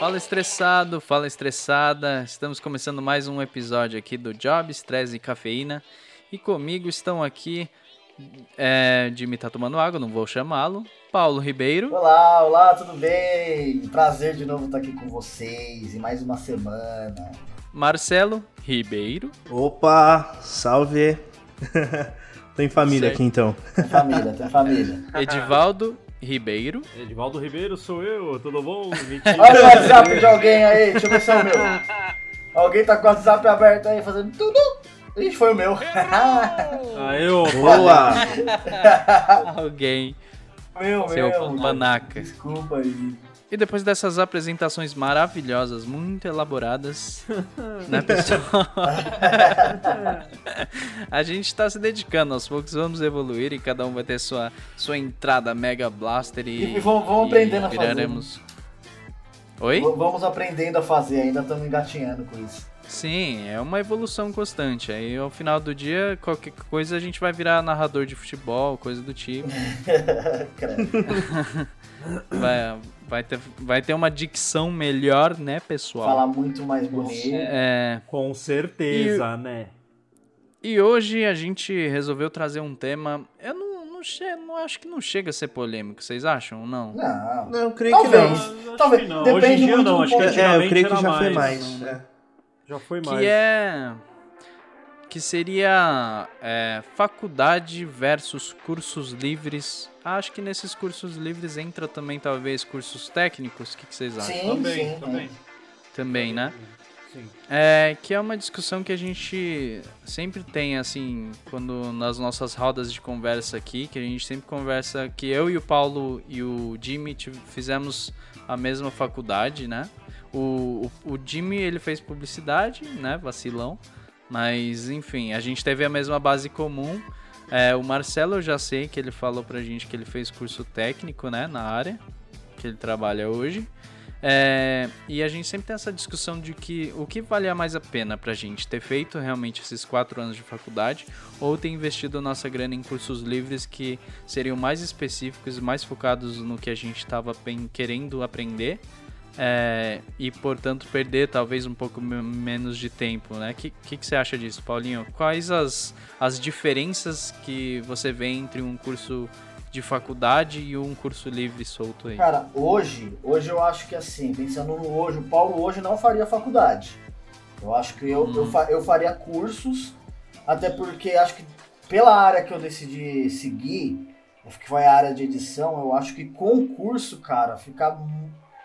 Fala estressado, fala estressada. Estamos começando mais um episódio aqui do Job, Estresse e Cafeína. E comigo estão aqui, é, Jimmy tá tomando água, não vou chamá-lo. Paulo Ribeiro. Olá, olá, tudo bem? Prazer de novo estar aqui com vocês em mais uma semana. Marcelo Ribeiro. Opa, salve. Tô em família Certo. aqui então. Tem família, tem família. Edivaldo Ribeiro. Edivaldo Ribeiro, sou eu, tudo bom? Mentira. Olha o WhatsApp de alguém aí, deixa eu ver se é o meu. Alguém tá com o WhatsApp aberto aí fazendo tudo. Ixi, foi o meu. Aí, ô, Boa! Alguém. meu, Seu meu. panaca. Desculpa aí. E depois dessas apresentações maravilhosas, muito elaboradas, né, pessoal? a gente tá se dedicando, aos poucos vamos evoluir e cada um vai ter sua, sua entrada Mega Blaster e. E vamos- vamos aprendendo a fazer. viraremos... Oi? Vamos aprendendo a fazer, ainda estamos engatinhando com isso. Sim, é uma evolução constante. Aí ao final do dia, qualquer coisa a gente vai virar narrador de futebol, coisa do tipo. Vai, vai, ter, vai ter uma dicção melhor, né, pessoal? Falar muito mais bonito. É. com certeza, né? E hoje a gente resolveu trazer um tema. Eu não, não, che não acho que não chega a ser polêmico, vocês acham ou não? Não. Não, eu creio Talvez. que não. Talvez. que não. Depende Hoje em dia muito não, acho que É, eu creio que já foi mais. mais. é. Já foi mais. Que é. Que seria é, faculdade versus cursos livres. Acho que nesses cursos livres entra também, talvez, cursos técnicos. O que, que vocês acham? Sim, Também, sim. também. Também, né? Sim. É, que é uma discussão que a gente sempre tem, assim, quando nas nossas rodas de conversa aqui, que a gente sempre conversa que eu e o Paulo e o Jimmy fizemos a mesma faculdade, né? O, o, o Jimmy, ele fez publicidade, né? Vacilão. Mas, enfim, a gente teve a mesma base comum. É, o Marcelo, eu já sei que ele falou pra gente que ele fez curso técnico, né? Na área que ele trabalha hoje. É, e a gente sempre tem essa discussão de que o que valia mais a pena pra gente ter feito realmente esses quatro anos de faculdade ou ter investido nossa grana em cursos livres que seriam mais específicos mais focados no que a gente estava querendo aprender é, e portanto perder talvez um pouco me- menos de tempo, né? O que, que, que você acha disso, Paulinho? Quais as, as diferenças que você vê entre um curso de faculdade e um curso livre solto aí? Cara, hoje, hoje eu acho que assim, pensando no hoje, o Paulo hoje não faria faculdade. Eu acho que eu, eu, fa- eu faria cursos, até porque acho que pela área que eu decidi seguir, que foi a área de edição, eu acho que com o curso, cara, fica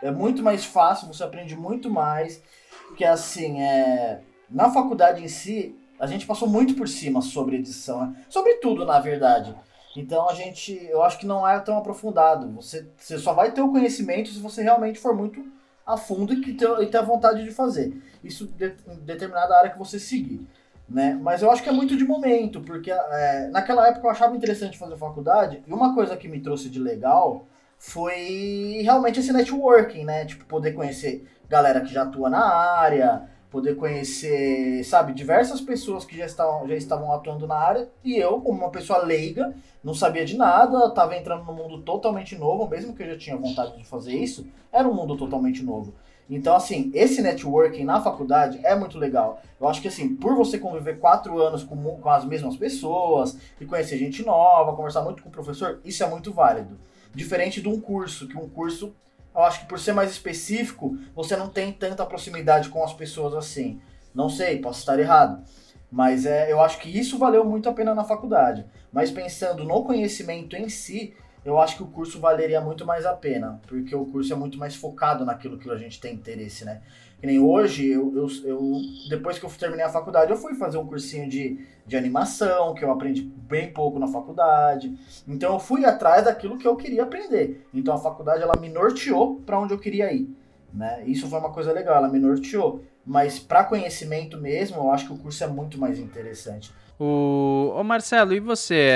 é muito mais fácil, você aprende muito mais, porque assim, é, na faculdade em si, a gente passou muito por cima sobre edição, né? sobre tudo, na verdade. Então a gente, eu acho que não é tão aprofundado. Você, você só vai ter o conhecimento se você realmente for muito a fundo e, ter, e ter a vontade de fazer. Isso de, em determinada área que você seguir. Né? Mas eu acho que é muito de momento, porque é, naquela época eu achava interessante fazer faculdade, e uma coisa que me trouxe de legal foi realmente esse networking, né? Tipo, poder conhecer galera que já atua na área, poder conhecer, sabe, diversas pessoas que já estavam, já estavam atuando na área, e eu, como uma pessoa leiga, não sabia de nada, tava entrando num mundo totalmente novo, mesmo que eu já tinha vontade de fazer isso, era um mundo totalmente novo. Então, assim, esse networking na faculdade é muito legal. Eu acho que, assim, por você conviver quatro anos com, com as mesmas pessoas e conhecer gente nova, conversar muito com o professor, isso é muito válido. Diferente de um curso, que um curso, eu acho que por ser mais específico, você não tem tanta proximidade com as pessoas assim. Não sei, posso estar errado. Mas é, eu acho que isso valeu muito a pena na faculdade. Mas pensando no conhecimento em si, eu acho que o curso valeria muito mais a pena, porque o curso é muito mais focado naquilo que a gente tem interesse, né? Que nem hoje, eu, eu, eu- depois que eu terminei a faculdade, eu fui fazer um cursinho de, de animação, que eu aprendi bem pouco na faculdade. Então eu fui atrás daquilo que eu queria aprender. Então a faculdade ela me norteou para onde eu queria ir, né? Isso foi uma coisa legal, ela me norteou. Mas para conhecimento mesmo, eu acho que o curso é muito mais interessante. O ô Marcelo, e você?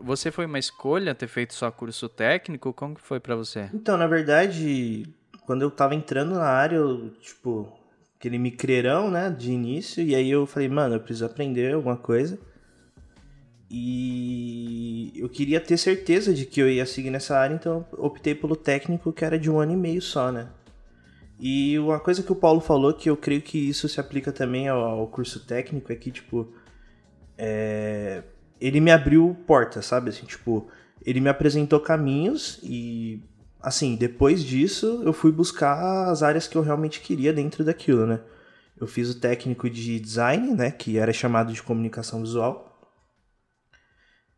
Você foi uma escolha ter feito só curso técnico? Como que foi pra você? Então, na verdade, quando eu tava entrando na área, eu, tipo, aquele micreirão, né, de início, e aí eu falei, mano, eu preciso aprender alguma coisa. E eu queria ter certeza de que eu ia seguir nessa área, então optei pelo técnico que era de um ano e meio só, né? E uma coisa que o Paulo falou, que eu creio que isso se aplica também ao, ao curso técnico, é que, tipo, é, ele me abriu portas, sabe? Assim, tipo, ele me apresentou caminhos e, assim, depois disso eu fui buscar as áreas que eu realmente queria dentro daquilo, né? Eu fiz o técnico de design, né? Que era chamado de comunicação visual.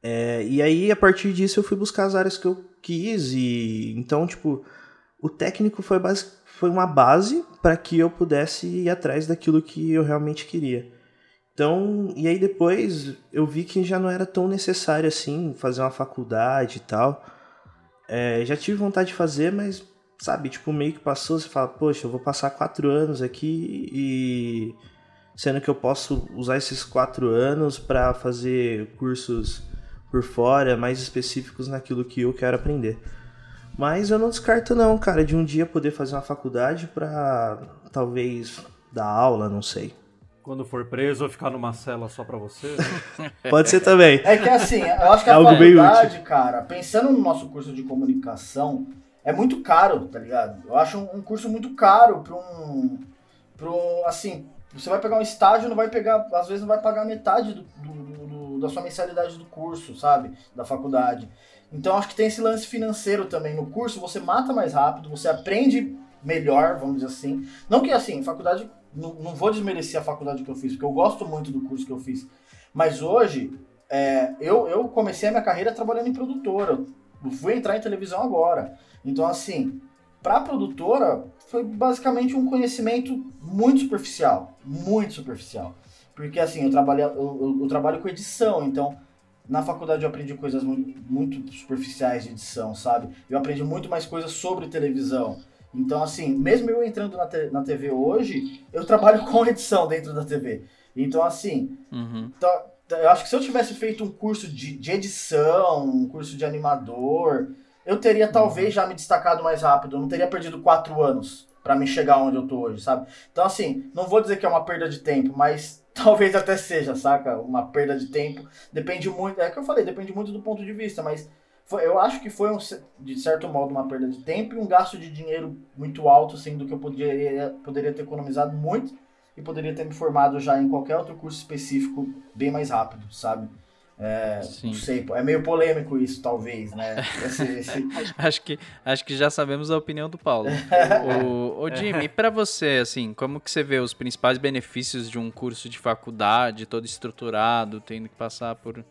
É, e aí, a partir disso, eu fui buscar as áreas que eu quis e... Então, tipo, o técnico foi, base, foi uma base para que eu pudesse ir atrás daquilo que eu realmente queria. Então, e aí depois eu vi que já não era tão necessário assim fazer uma faculdade e tal. É, já tive vontade de fazer, mas sabe, tipo, meio que passou, você fala, poxa, eu vou passar quatro anos aqui e sendo que eu posso usar esses quatro anos para fazer cursos por fora, mais específicos naquilo que eu quero aprender. Mas eu não descarto não, cara, de um dia poder fazer uma faculdade para talvez dar aula, não sei. Quando for preso, ou ficar numa cela só pra você. Pode ser também. É que assim, eu acho que a Algo bem faculdade, cara, pensando no nosso curso de comunicação, é muito caro, tá ligado? Eu acho um, um curso muito caro pra um. Pra um. Assim, você vai pegar um estágio, não vai pegar. Às vezes não vai pagar metade do, do- do- da sua mensalidade do curso, sabe? Da faculdade. Então acho que tem esse lance financeiro também. No curso você mata mais rápido, você aprende melhor, vamos dizer assim. Não que assim, faculdade. Não, não vou desmerecer a faculdade que eu fiz, porque eu gosto muito do curso que eu fiz. Mas hoje, é, eu, eu comecei a minha carreira trabalhando em produtora. Eu fui entrar em televisão agora. Então, assim, pra produtora, foi basicamente um conhecimento muito superficial. Muito superficial. Porque, assim, eu trabalho, eu, eu- eu trabalho com edição, então na faculdade eu aprendi coisas mu- muito superficiais de edição, sabe? Eu aprendi muito mais coisas sobre televisão. Então, assim, mesmo eu entrando na, te- na TV hoje, eu trabalho com edição dentro da TV. Então, assim, Uhum. então, eu acho que se eu tivesse feito um curso de, de edição, um curso de animador, eu teria talvez já me destacado mais rápido. Eu não teria perdido quatro anos pra me chegar onde eu tô hoje, sabe? Então, assim, não vou dizer que é uma perda de tempo, mas talvez até seja, saca? Uma perda de tempo. Depende muito, é que eu falei, depende muito do ponto de vista, mas eu acho que foi, um, de certo modo, uma perda de tempo e um gasto de dinheiro muito alto, sendo que eu poderia, poderia ter economizado muito e poderia ter me formado já em qualquer outro curso específico bem mais rápido, sabe? É, não sei, é meio polêmico isso, talvez, né? Esse, esse- Acho que, acho que já sabemos a opinião do Paulo. o, o Jimmy, pra você, assim, como que você vê os principais benefícios de um curso de faculdade, todo estruturado, tendo que passar por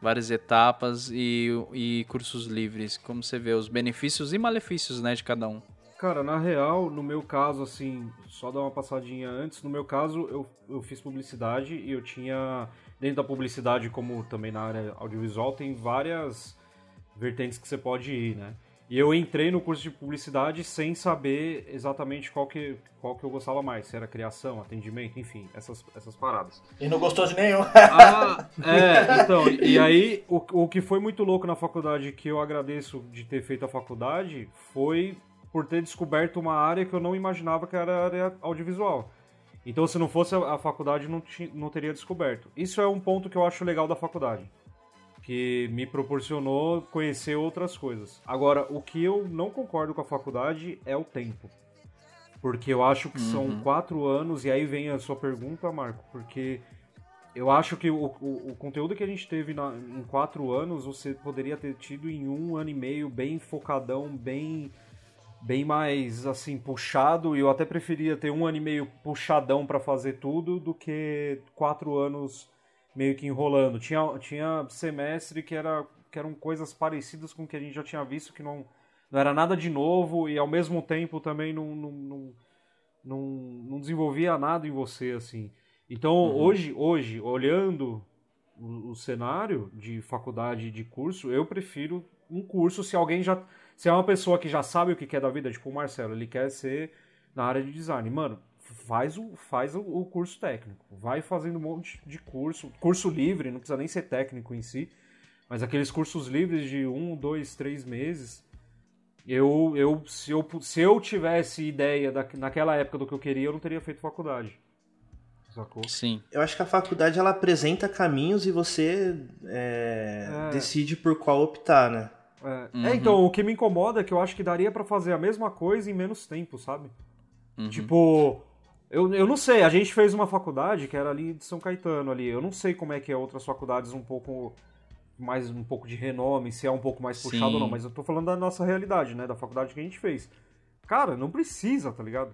várias etapas e, e cursos livres? Como você vê os benefícios e malefícios, né, de cada um? Cara, na real, no meu caso, assim, só dar uma passadinha antes, no meu caso, eu, eu fiz publicidade e eu tinha, dentro da publicidade, como também na área audiovisual, tem várias vertentes que você pode ir, né? E eu entrei no curso de publicidade sem saber exatamente qual que, qual que eu gostava mais, se era criação, atendimento, enfim, essas, essas paradas. E não gostou de nenhum. Ah, é, então, e aí o, o que foi muito louco na faculdade, que eu agradeço de ter feito a faculdade, foi por ter descoberto uma área que eu não imaginava que era a área audiovisual. Então, se não fosse a, faculdade, não, não teria descoberto. Isso é um ponto que eu acho legal da faculdade, que me proporcionou conhecer outras coisas. Agora, o que eu não concordo com a faculdade é o tempo. Porque eu acho que são quatro anos, e aí vem a sua pergunta, Marco, porque eu acho que o, o, o conteúdo que a gente teve na- em quatro anos, você poderia ter tido em um ano e meio, bem focadão, bem bem mais assim puxado. E eu até preferia ter um ano e meio puxadão pra fazer tudo do que quatro anos meio que enrolando. Tinha, tinha semestre que, era, que eram coisas parecidas com o que a gente já tinha visto, que não, não era nada de novo e ao mesmo tempo também não, não, não, não, não desenvolvia nada em você, assim. Então, hoje, hoje, olhando o, o cenário de faculdade de curso, eu prefiro um curso se alguém já. Se é uma pessoa que já sabe o que quer da vida, tipo o Marcelo, ele quer ser na área de design. Mano, faz o, faz o, o curso técnico. Vai fazendo um monte de curso. Curso livre, não precisa nem ser técnico em si. Mas aqueles cursos livres de um, dois, três meses. Eu, eu, se, eu, se eu tivesse ideia da, naquela época do que eu queria, eu não teria feito faculdade. Sacou? Sim. Eu acho que a faculdade ela apresenta caminhos e você é, É. decide por qual optar, né? É, Uhum. é, então, o que me incomoda é que eu acho que daria pra fazer a mesma coisa em menos tempo, sabe? Uhum. Tipo, eu, eu não sei, a gente fez uma faculdade que era ali de São Caetano ali. Eu não sei como é que é outras faculdades um pouco mais um pouco de renome, se é um pouco mais puxado Sim. ou não, mas eu tô falando da nossa realidade, né, da faculdade que a gente fez. Cara, não precisa, tá ligado?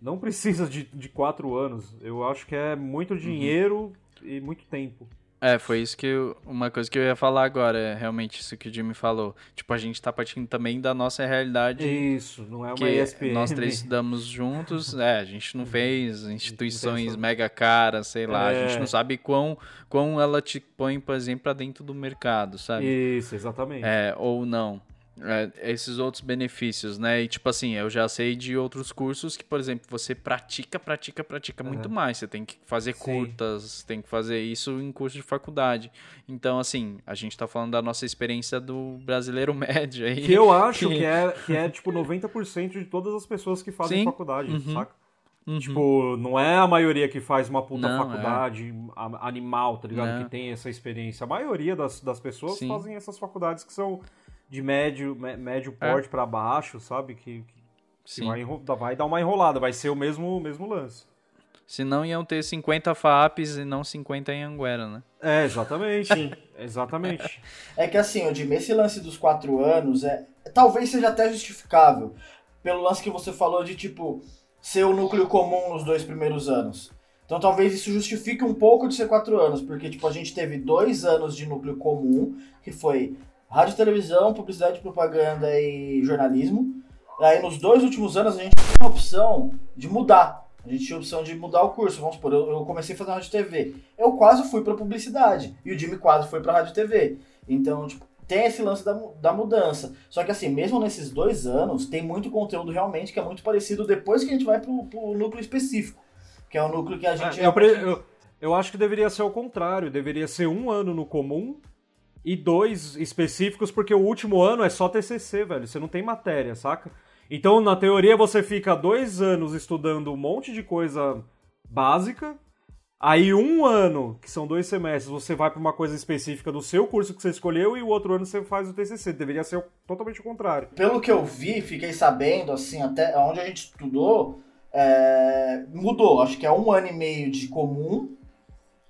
Não precisa de, de quatro anos. Eu acho que é Uhum. muito dinheiro e muito tempo. É, foi isso que eu, uma coisa que eu ia falar agora, é realmente isso que o Jimmy falou. Tipo, a gente tá partindo também da nossa realidade. Isso, não é uma que ESPN. nós três estudamos juntos, é, a gente não fez instituições mega caras, sei lá, a É. gente não sabe quão, quão ela te põe, por exemplo, pra dentro do mercado, sabe? Isso, exatamente. É, ou não. É, esses outros benefícios, né? E tipo assim, eu já sei de outros cursos que, por exemplo, você pratica, pratica, pratica muito mais. Você tem que fazer Sim. curtas, tem que fazer isso em curso de faculdade. Então, assim, a gente tá falando da nossa experiência do brasileiro médio aí. Que eu acho que- que é, que é tipo 90% de todas as pessoas que fazem Sim. faculdade, Uhum. saca? Uhum. Tipo, não é a maioria que faz uma puta Não, faculdade a- animal, tá ligado? Não. Que tem essa experiência. A maioria das, das pessoas Sim. fazem essas faculdades que são de médio, mé- médio É. porte pra baixo, sabe? Que, que- que Sim. vai, vai dar uma enrolada, vai ser o mesmo, o mesmo lance. Senão iam ter 50 FAPs e não 50 em Anguera, né? É, exatamente. Exatamente. É que assim, o Jimmy, esse lance dos quatro anos é. Talvez seja até justificável. Pelo lance que você falou de, tipo, ser o núcleo comum nos dois primeiros anos. Então talvez isso justifique um pouco de ser quatro anos, porque, tipo, a gente teve dois anos de núcleo comum, que foi rádio televisão, publicidade, propaganda e jornalismo. Aí nos dois últimos anos a gente tinha a opção de mudar. A gente tinha a opção de mudar o curso. Vamos supor, eu, eu comecei a fazer rádio TV. Eu quase fui pra publicidade. E o Jimmy quase foi pra rádio TV. Então, tipo, tem esse lance da, da mudança. Só que assim, mesmo nesses dois anos, tem muito conteúdo realmente que é muito parecido depois que a gente vai pro, pro núcleo específico. Que é o núcleo que a gente. É, eu, eu- eu acho que deveria ser o contrário. Deveria ser um ano no comum e dois específicos, porque o último ano é só TCC, velho. Você não tem matéria, saca? Então, na teoria, você fica dois anos estudando um monte de coisa básica. Aí, um ano, que são dois semestres, você vai pra uma coisa específica do seu curso que você escolheu e o outro ano você faz o TCC. Deveria ser totalmente o contrário. Pelo que eu vi, fiquei sabendo, assim, até onde a gente estudou, é, mudou. Acho que é um ano e meio de comum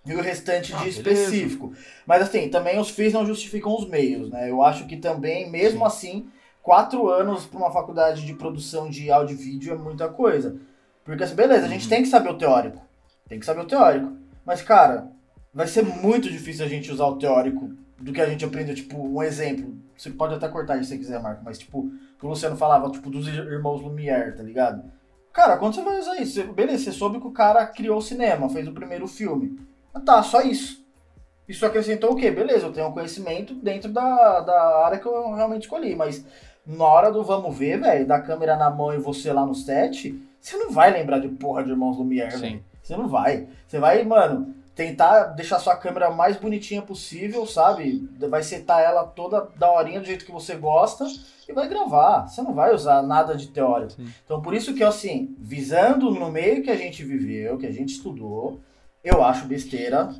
e o restante Ah, de beleza. específico. Mas assim, também os fins não justificam os meios, né? Eu acho que também, mesmo assim, quatro anos para uma faculdade de produção de áudio e vídeo é muita coisa. Porque assim, beleza, a gente tem que saber o teórico. Tem que saber o teórico. Mas, cara, vai ser muito difícil a gente usar o teórico do que a gente aprendeu. Tipo, um exemplo. Você pode até cortar isso se você quiser, Marco, mas tipo, que o Luciano falava, tipo, dos irmãos Lumière, tá ligado? Cara, quando você vai usar isso? Beleza, você soube que o cara criou o cinema, fez o primeiro filme. Ah, tá, só isso. Isso acrescentou o quê? Beleza, eu tenho um conhecimento dentro da, da área que eu realmente escolhi, mas na hora do vamos ver, velho, da câmera na mão e você lá no set, você não vai lembrar de porra de Irmãos Lumière, velho. Você não vai. Você vai, mano, tentar deixar sua câmera mais bonitinha possível, sabe? Vai setar ela toda daorinha do jeito que você gosta e vai gravar. Você não vai usar nada de teórico. Sim. Então, por isso que, assim, visando no meio que a gente viveu, que a gente estudou, eu acho besteira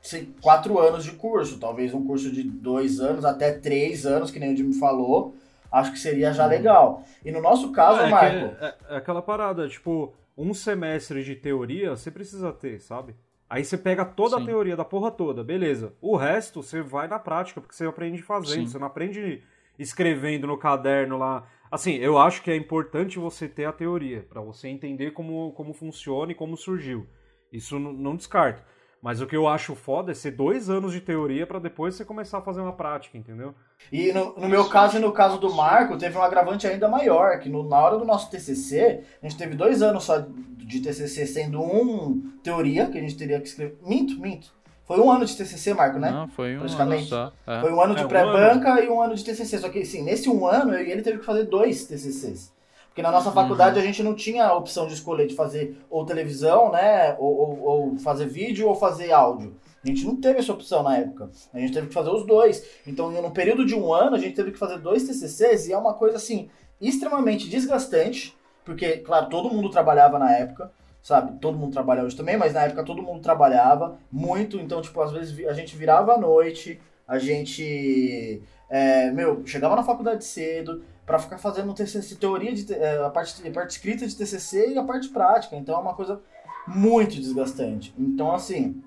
ser quatro anos de curso. Talvez um curso de dois anos até três anos, que nem o Jimmy falou. Acho que seria já legal. E no nosso caso, é, Marco, que- é- é aquela parada, tipo, um semestre de teoria você precisa ter, sabe? Aí você pega toda Sim. a teoria da porra toda, beleza. O resto você vai na prática, porque você aprende fazendo, Sim. você não aprende escrevendo no caderno lá. Assim, eu acho que é importante você ter a teoria, pra você entender como, como funciona e como surgiu. Isso não descarto. Mas o que eu acho foda é ser dois anos de teoria pra depois você começar a fazer uma prática, entendeu? E no, no meu caso e no caso do Marco, teve um agravante ainda maior, que no- na hora do nosso TCC, a gente teve dois anos só de TCC, sendo um teoria, que a gente teria que escrever. Minto, minto. Foi um ano de TCC, Marco, né? Não, foi um ano Praticamente. só. é. Foi um ano de É, um pré-banca e um ano de TCC. Só que, assim, nesse um ano, eu e ele teve que fazer dois TCCs. Porque na nossa faculdade a gente não tinha a opção de escolher de fazer ou televisão, né? Ou, ou- ou fazer vídeo ou fazer áudio. A gente não teve essa opção na época. A gente teve que fazer os dois. Então, no período de um ano, a gente teve que fazer dois TCCs e é uma coisa, assim, extremamente desgastante. Porque, claro, todo mundo trabalhava na época. sabe? Todo mundo trabalha hoje também, mas na época todo mundo trabalhava muito, então, tipo, às vezes a gente virava à noite, a gente, é, meu, chegava na faculdade cedo para ficar fazendo TCC, teoria de é, a parte, a parte escrita de TCC e a parte prática, então é uma coisa muito desgastante. Então, assim,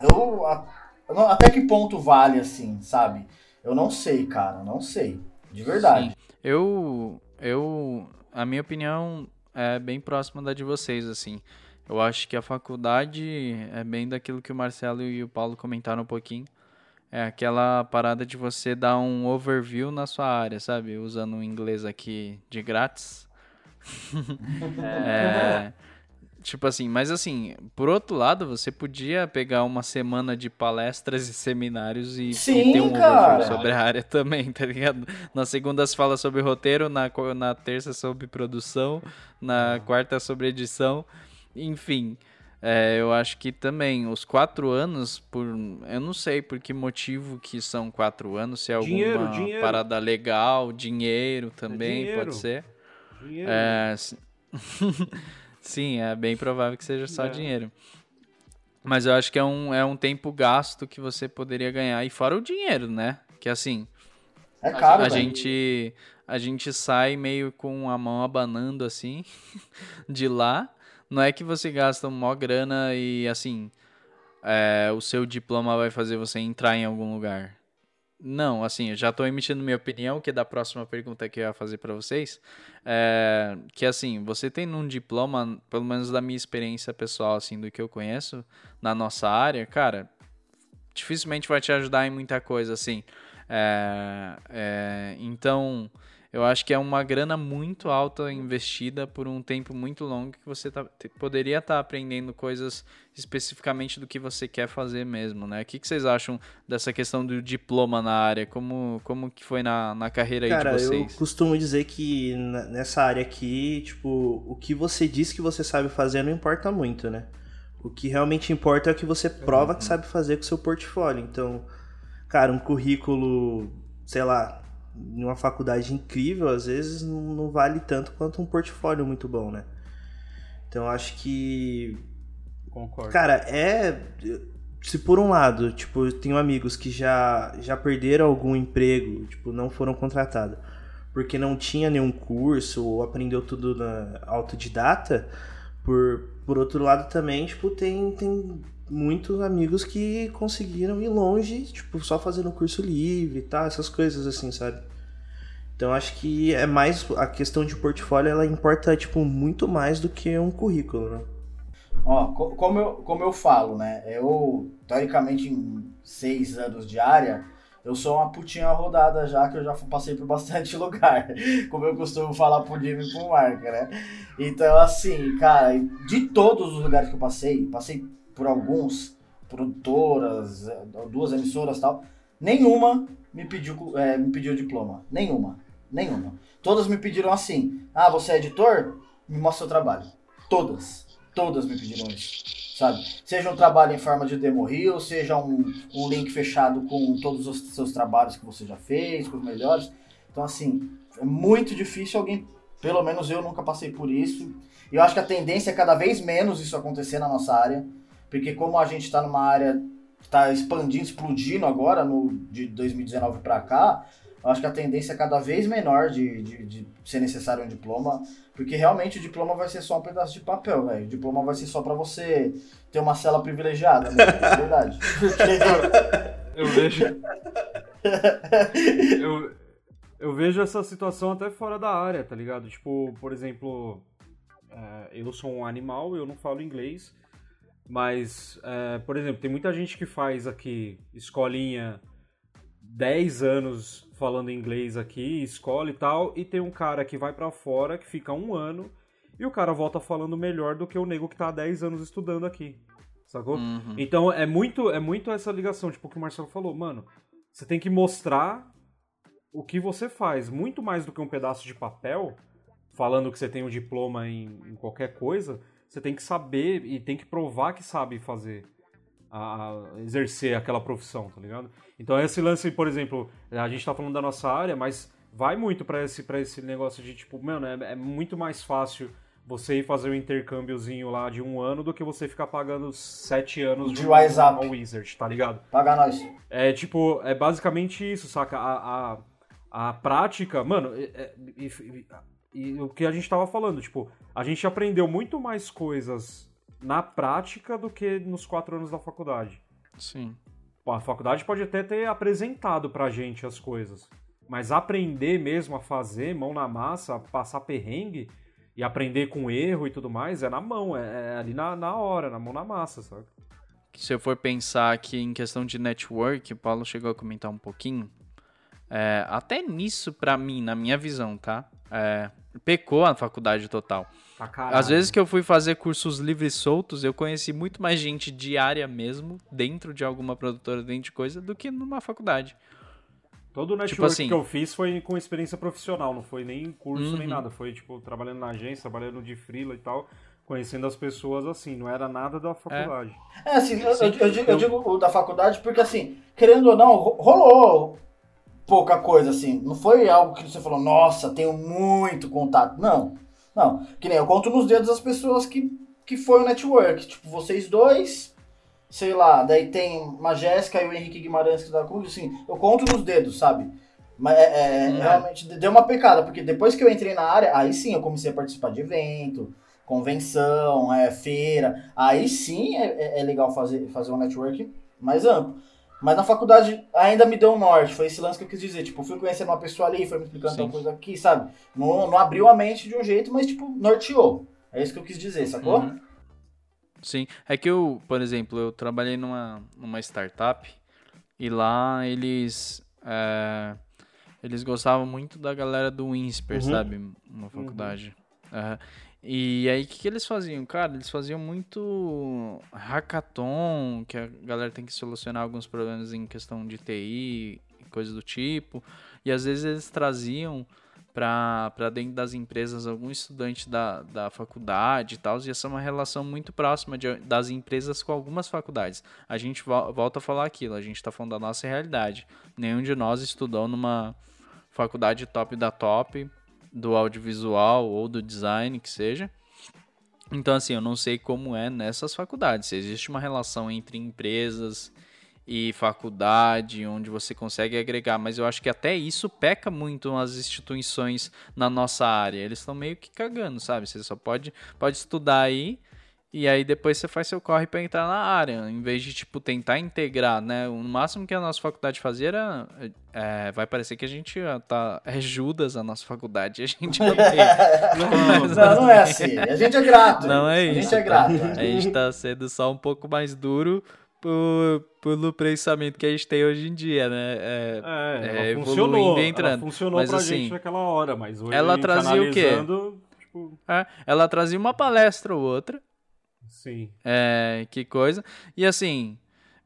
eu até que ponto vale assim, sabe? Eu não sei, cara, não sei, de verdade. Sim. Eu, eu, a minha opinião é bem próxima da de vocês, assim. Eu acho que a faculdade é bem daquilo que o Marcelo e o Paulo comentaram um pouquinho. É aquela parada de você dar um overview na sua área, sabe? Usando o inglês aqui de grátis. é, tipo assim, mas assim, por outro lado, você podia pegar uma semana de palestras e seminários e, Sim, e ter um cara. overview sobre a área também, tá ligado? Na segunda você fala sobre roteiro, na, na terça sobre produção, na quarta sobre edição, enfim. É, eu acho que também os quatro anos, por eu não sei por que motivo que são quatro anos, se é alguma dinheiro, dinheiro. parada legal, dinheiro também, é dinheiro. pode ser. Dinheiro. É, sim, é bem provável que seja só é. dinheiro. Mas eu acho que é um, é um tempo gasto que você poderia ganhar. E fora o dinheiro, né? Que assim. É caro, a gente A gente sai meio com a mão abanando assim de lá não é que você gasta uma grana e assim é, o seu diploma vai fazer você entrar em algum lugar. Não, assim, eu já estou emitindo minha opinião, que é da próxima pergunta que eu ia fazer para vocês. É, que assim, você tem um diploma, pelo menos da minha experiência pessoal, assim, do que eu conheço na nossa área, cara, dificilmente vai te ajudar em muita coisa, assim. É, é, então, eu acho que é uma grana muito alta investida por um tempo muito longo que você tá, poderia estar tá aprendendo coisas especificamente do que você quer fazer mesmo, né? O que, que vocês acham dessa questão do diploma na área? Como, como que foi na, na carreira Cara, aí de vocês? eu costumo dizer que nessa área aqui, tipo, o que você diz que você sabe fazer não importa muito, né? O que realmente importa é o que você prova que sabe fazer com o seu portfólio. Então, cara, um currículo, sei lá, em uma faculdade incrível, às vezes não, não vale tanto quanto um portfólio muito bom, né? Então acho que. Concordo. Cara, é. Se por um lado, tipo, eu tenho amigos que já, já perderam algum emprego, tipo, não foram contratados, porque não tinha nenhum curso ou aprendeu tudo na autodidata, por, por outro lado também, tipo, tem, tem muitos amigos que conseguiram ir longe, tipo, só fazendo curso livre e tá, tal, essas coisas assim, sabe? Então acho que é mais a questão de portfólio, ela importa tipo muito mais do que um currículo, né? Ó, como eu, como eu falo, né? Eu, teoricamente, em seis anos de área, eu sou uma putinha rodada já, que eu já passei por bastante lugar. Como eu costumo falar pro Jimmy e pro Marca, né? Então, assim, cara, de todos os lugares que eu passei, passei por alguns, produtoras, duas emissoras tal, nenhuma me pediu, é, me pediu diploma. Nenhuma. Nenhuma. Todas me pediram assim: ah, você é editor? Me mostra seu trabalho. Todas. Todas me pediram isso. Sabe? Seja um trabalho em forma de demo reel, seja um, um link fechado com todos os seus trabalhos que você já fez, com os melhores. Então, assim, é muito difícil alguém, pelo menos eu nunca passei por isso. E eu acho que a tendência é cada vez menos isso acontecer na nossa área. Porque como a gente está numa área que está expandindo, explodindo agora, no, de 2019 para cá, eu acho que a tendência é cada vez menor de, de, de, ser necessário um diploma, porque realmente o diploma vai ser só um pedaço de papel, velho. O diploma vai ser só para você ter uma cela privilegiada, né? é verdade. eu vejo. eu, eu vejo essa situação até fora da área, tá ligado? Tipo, por exemplo, é, eu sou um animal, eu não falo inglês. Mas, é, por exemplo, tem muita gente que faz aqui escolinha 10 anos falando inglês aqui, escola e tal, e tem um cara que vai para fora, que fica um ano, e o cara volta falando melhor do que o nego que tá há 10 anos estudando aqui. Sacou? Uhum. Então é muito, é muito essa ligação, tipo o que o Marcelo falou, mano, você tem que mostrar o que você faz, muito mais do que um pedaço de papel, falando que você tem um diploma em, em qualquer coisa você tem que saber e tem que provar que sabe fazer, a, a exercer aquela profissão, tá ligado? Então esse lance, por exemplo, a gente tá falando da nossa área, mas vai muito para esse, pra esse negócio de tipo, mano, é, é muito mais fácil você ir fazer um intercâmbiozinho lá de um ano do que você ficar pagando sete anos De WhatsApp. ao Wizard, tá ligado? Paga nós. É tipo, é basicamente isso, saca? A, a, a prática, mano, é- é- e, o que a gente tava falando, tipo, a gente aprendeu muito mais coisas na prática do que nos quatro anos da faculdade. Sim. A faculdade pode até ter apresentado pra gente as coisas, mas aprender mesmo a fazer, mão na massa, passar perrengue e aprender com erro e tudo mais, é na mão, é, é ali na, na hora, na mão na massa, sabe? Se eu for pensar aqui em questão de network, o Paulo chegou a comentar um pouquinho. é, até nisso, pra mim, na minha visão, tá? É, pecou a faculdade total. Caralho. Às vezes que eu fui fazer cursos livres soltos, eu conheci muito mais gente de área mesmo, dentro de alguma produtora, dentro de coisa, do que numa faculdade. Todo o network Tipo assim- que eu fiz foi com experiência profissional, não foi nem curso nem Uhum. nada. Foi, tipo, trabalhando na agência, trabalhando de freela e tal, conhecendo as pessoas assim, não era nada da faculdade. É assim, eu, Sim, eu- eu digo- eu digo o da faculdade porque assim, querendo ou não, ro- rolou pouca coisa assim. Não foi algo que você falou, nossa, tenho muito contato. Não. Não. Que nem eu conto nos dedos as pessoas que, que foi o network. Tipo, vocês dois, sei lá, daí tem uma Jéssica e o Henrique Guimarães que tá comigo, assim, eu conto nos dedos, sabe? Mas é, é, Hum. realmente deu uma pecada, porque depois que eu entrei na área, aí sim eu comecei a participar de evento, convenção, é, feira. Aí sim é, é- é legal fazer, fazer um network mais amplo. Mas na faculdade ainda me deu um norte, foi esse lance que eu quis dizer. Tipo, fui conhecendo uma pessoa ali, foi me explicando Sim. tal coisa aqui, sabe? Não, não abriu a mente de um jeito, mas tipo, norteou. É isso que eu quis dizer, sacou? Uhum. Sim, é que eu, por exemplo, eu trabalhei numa, numa startup e lá eles é, eles gostavam muito da galera do Winsper, Uhum. sabe? Uma faculdade. Aham. E aí, o que, que eles faziam? Cara, eles faziam muito hackathon, que a galera tem que solucionar alguns problemas em questão de TI coisas do tipo. E às vezes eles traziam para dentro das empresas algum estudante da, da faculdade e tal, e essa é uma relação muito próxima de- das empresas com algumas faculdades. A gente vo- volta a falar aquilo, a gente está falando da nossa realidade. Nenhum de nós estudou numa faculdade top da top, do audiovisual ou do design, que seja. Então, assim, eu não sei como é nessas faculdades. Se existe uma relação entre empresas e faculdade, onde você consegue agregar, mas eu acho que até isso peca muito as instituições na nossa área. Eles estão meio que cagando, sabe? Você só pode, pode estudar aí e aí depois você faz seu corre para entrar na área, em vez de tipo tentar integrar, né? O máximo que a nossa faculdade fazia era é, vai parecer que a gente tá é Judas a nossa faculdade, a gente não tem. Não, Não, não é assim. A gente é grato. Não é A isso. gente é grato. A gente tá sendo só um pouco mais duro por, pelo pensamento que a gente tem hoje em dia, né? É, É, É, funcionou. Ela entrando. funcionou Mas, pra assim, gente naquela hora, mas hoje ela a gente trazia o quê? Tipo, é, ela trazia uma palestra ou outra, sim. é, que coisa, e assim,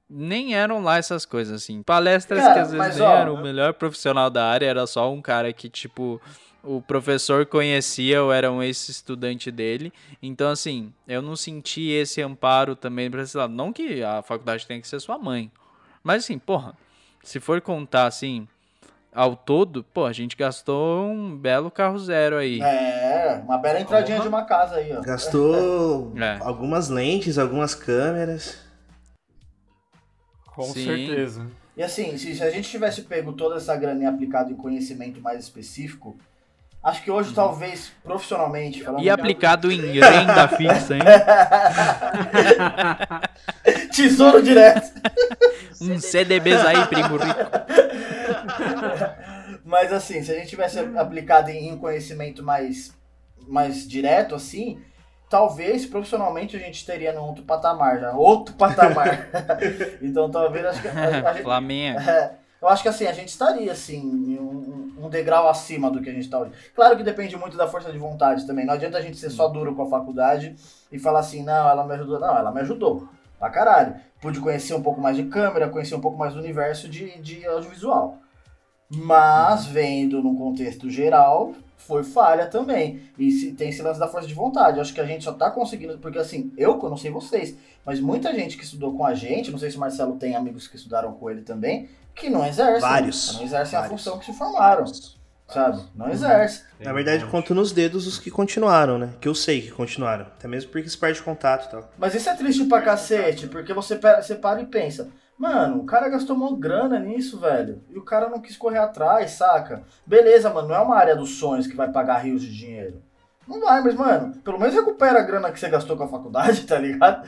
nem eram lá essas coisas, assim. Palestras Cara, que às vezes mas, nem ó, eram o melhor profissional da área, era só um cara que, tipo, o professor conhecia ou era um ex-estudante dele. Então, assim, eu não senti esse amparo também pra esse lado. Não que a faculdade tenha que ser sua mãe. Mas, assim, porra, se for contar, assim, ao todo, pô, a gente gastou um belo carro zero aí. É, uma bela entradinha Porra. de uma casa aí, ó. Gastou É. algumas lentes, algumas câmeras. Com Sim. certeza. E assim, se, se a gente tivesse pego toda essa grana e aplicado em conhecimento mais específico, acho que hoje talvez profissionalmente. E aplicado em renda fixa, hein? Tesouro direto. Um CDBs aí, primo rico. Mas assim, se a gente tivesse aplicado em conhecimento mais, mais direto, assim, talvez profissionalmente a gente teria num outro patamar já. Outro patamar. então talvez acho que a, a gente, Flamengo. É, eu acho que assim, a gente estaria assim, um, um degrau acima do que a gente está hoje. Claro que depende muito da força de vontade também. Não adianta a gente ser só duro com a faculdade e falar assim, não, ela me ajudou. Não, ela me ajudou. Pra caralho. Pude conhecer um pouco mais de câmera, conhecer um pouco mais do universo de, de audiovisual. Mas, vendo num contexto geral, foi falha também. E se, tem esse lance da força de vontade. Eu acho que a gente só tá conseguindo. Porque assim, eu eu não sei vocês, mas muita gente que estudou com a gente, não sei se o Marcelo tem amigos que estudaram com ele também, que não exercem. Vários. Não exercem a Vários. função que se formaram. sabe? Não exerce. Tem Na verdade, conto nos dedos os que continuaram, né? Que eu sei que continuaram. Até mesmo porque se perde contato e tal. Mas isso é triste pra cacete, porque você, você para e pensa. Mano, o cara gastou uma grana nisso, velho. E o cara não quis correr atrás, saca? Beleza, mano, não é uma área dos sonhos que vai pagar rios de dinheiro. Não vai, mas, mano, pelo menos recupera a grana que você gastou com a faculdade, tá ligado?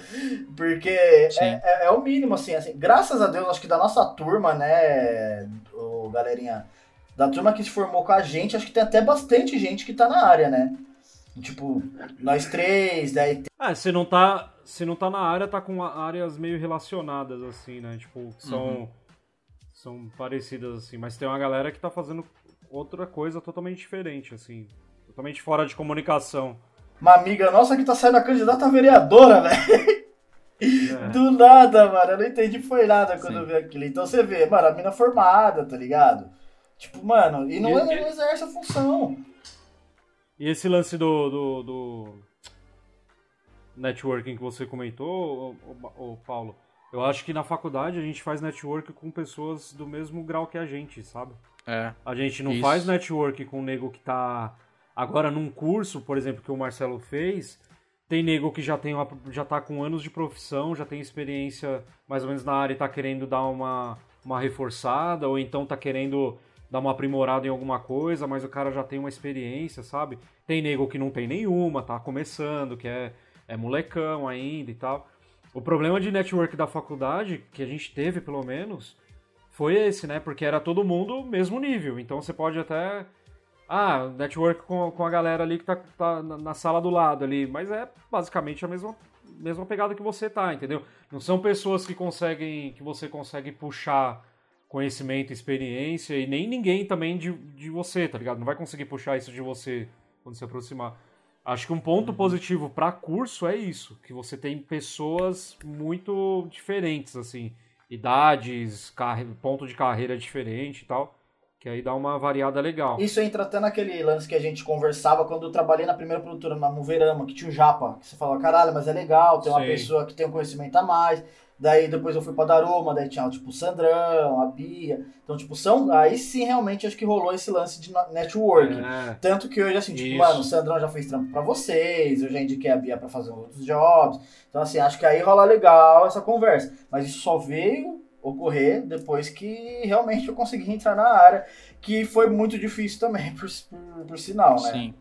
Porque é, é, é, o mínimo, assim, assim. Graças a Deus, acho que da nossa turma, né, o galerinha, da turma que se formou com a gente, acho que tem até bastante gente que tá na área, né? Tipo, nós três, daí. Ah, você não tá. Se não tá na área, tá com áreas meio relacionadas, assim, né? Tipo, são. Uhum. São parecidas, assim. Mas tem uma galera que tá fazendo outra coisa totalmente diferente, assim. Totalmente fora de comunicação. Uma amiga nossa que tá saindo a candidata a vereadora, velho. É. Do nada, mano. Eu não entendi foi nada quando Sim. eu vi aquilo. Então você vê, mano, a mina formada, tá ligado? Tipo, mano, e não, e, é, não exerce a função. E esse lance do, do, do networking que você comentou, o, Paulo, eu acho que na faculdade a gente faz network com pessoas do mesmo grau que a gente, sabe? É. A gente não isso. faz network com o nego que tá agora num curso, por exemplo, que o Marcelo fez. Tem nego que já tem uma, já tá com anos de profissão, já tem experiência mais ou menos na área e tá querendo dar uma, uma reforçada, ou então tá querendo dar uma aprimorada em alguma coisa, mas o cara já tem uma experiência, sabe? Tem nego que não tem nenhuma, tá começando, que é, é molecão ainda e tal. O problema de network da faculdade, que a gente teve pelo menos, foi esse, né? Porque era todo mundo mesmo nível. Então você pode até. Ah, network com, com a galera ali que tá, tá na sala do lado ali. Mas é basicamente a mesma, mesma pegada que você tá, entendeu? Não são pessoas que conseguem. que você consegue puxar conhecimento, experiência e nem ninguém também de, de você, tá ligado? Não vai conseguir puxar isso de você quando se aproximar. Acho que um ponto uhum. positivo para curso é isso, que você tem pessoas muito diferentes, assim, idades, ponto de carreira diferente e tal, que aí dá uma variada legal. Isso entra até naquele lance que a gente conversava quando eu trabalhei na primeira produtora, na Muverama, que tinha o Japa, que você fala, caralho, mas é legal, tem uma Sim. pessoa que tem um conhecimento a mais. Daí depois eu fui pra Daroma, daí tinha tipo o Sandrão, a Bia. Então, tipo, são. Aí sim realmente acho que rolou esse lance de networking. É. Tanto que hoje, assim, tipo, Isso. mano, o Sandrão já fez trampo pra vocês, eu já indiquei a Bia pra fazer outros jobs. Então, assim, acho que aí rola legal essa conversa. Mas isso só veio ocorrer depois que realmente eu consegui entrar na área, que foi muito difícil também, por, por, por sinal, né? Sim.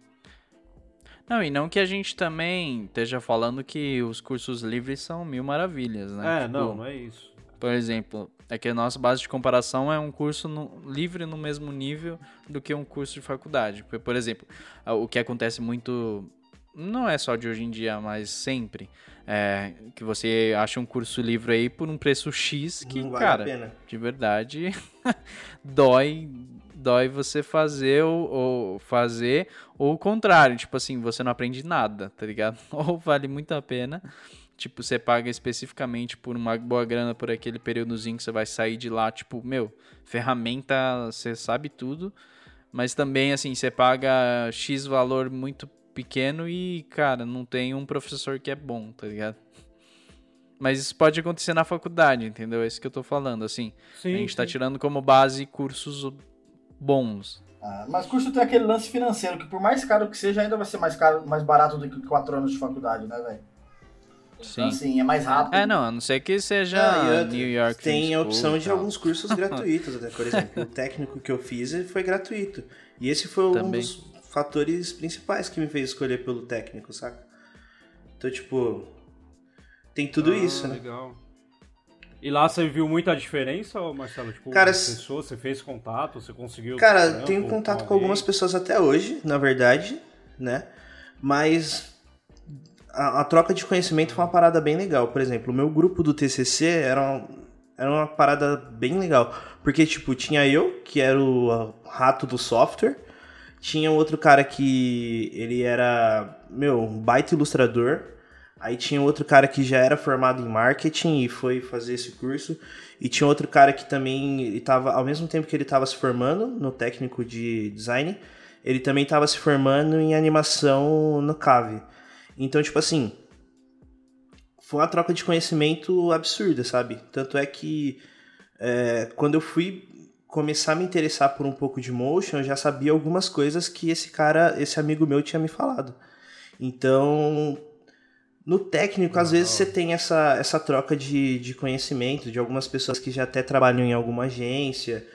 Não, e não que a gente também esteja falando que os cursos livres são mil maravilhas, né? É, tipo, não, não é isso. Por exemplo, é que a nossa base de comparação é um curso no, livre no mesmo nível do que um curso de faculdade. Por, por exemplo, o que acontece muito, não é só de hoje em dia, mas sempre, é que você acha um curso livre aí por um preço X que, vale cara, de verdade, dói dói você fazer ou, ou, fazer ou o contrário, tipo assim, você não aprende nada, tá ligado? Ou vale muito a pena, tipo, você paga especificamente por uma boa grana por aquele períodozinho que você vai sair de lá, tipo, meu, ferramenta, você sabe tudo, mas também assim, você paga X valor muito pequeno e, cara, não tem um professor que é bom, tá ligado? Mas isso pode acontecer na faculdade, entendeu? É isso que eu tô falando, assim. Sim, a gente tá sim. tá tirando como base cursos bons. Ah, mas curso tem aquele lance financeiro, que por mais caro que seja, ainda vai ser mais caro, mais barato do que 4 anos de faculdade, né, velho? Sim. Então, assim, é mais rápido. É, não, a não ser que seja ah, New York. Tem a opção de alguns cursos gratuitos, até, por exemplo. o técnico que eu fiz foi gratuito. E esse foi Também. um dos fatores principais que me fez escolher pelo técnico, saca? Então, tipo, tem tudo ah, isso, né? Legal. E lá você viu muita diferença, Marcelo? Tipo, cara, pessoas, você fez contato, você conseguiu. Cara, trampo, tenho contato com, com algumas pessoas até hoje, na verdade, né? Mas a, a, troca de conhecimento foi uma parada bem legal. Por exemplo, o meu grupo do TCC era uma, era uma parada bem legal. Porque, tipo, tinha eu, que era o rato do software. Tinha outro cara que ele era, meu, um baita ilustrador. Aí tinha outro cara que já era formado em marketing e foi fazer esse curso. E tinha outro cara que também estava, ao mesmo tempo que ele estava se formando no técnico de design, ele também estava se formando em animação no CAVE. Então, tipo assim, foi uma troca de conhecimento absurda, sabe? Tanto é que é, quando eu fui começar a me interessar por um pouco de motion, eu já sabia algumas coisas que esse cara, esse amigo meu tinha me falado. Então, no técnico, às vezes você tem essa, essa troca de, de conhecimento de algumas pessoas que já até trabalham em alguma agência,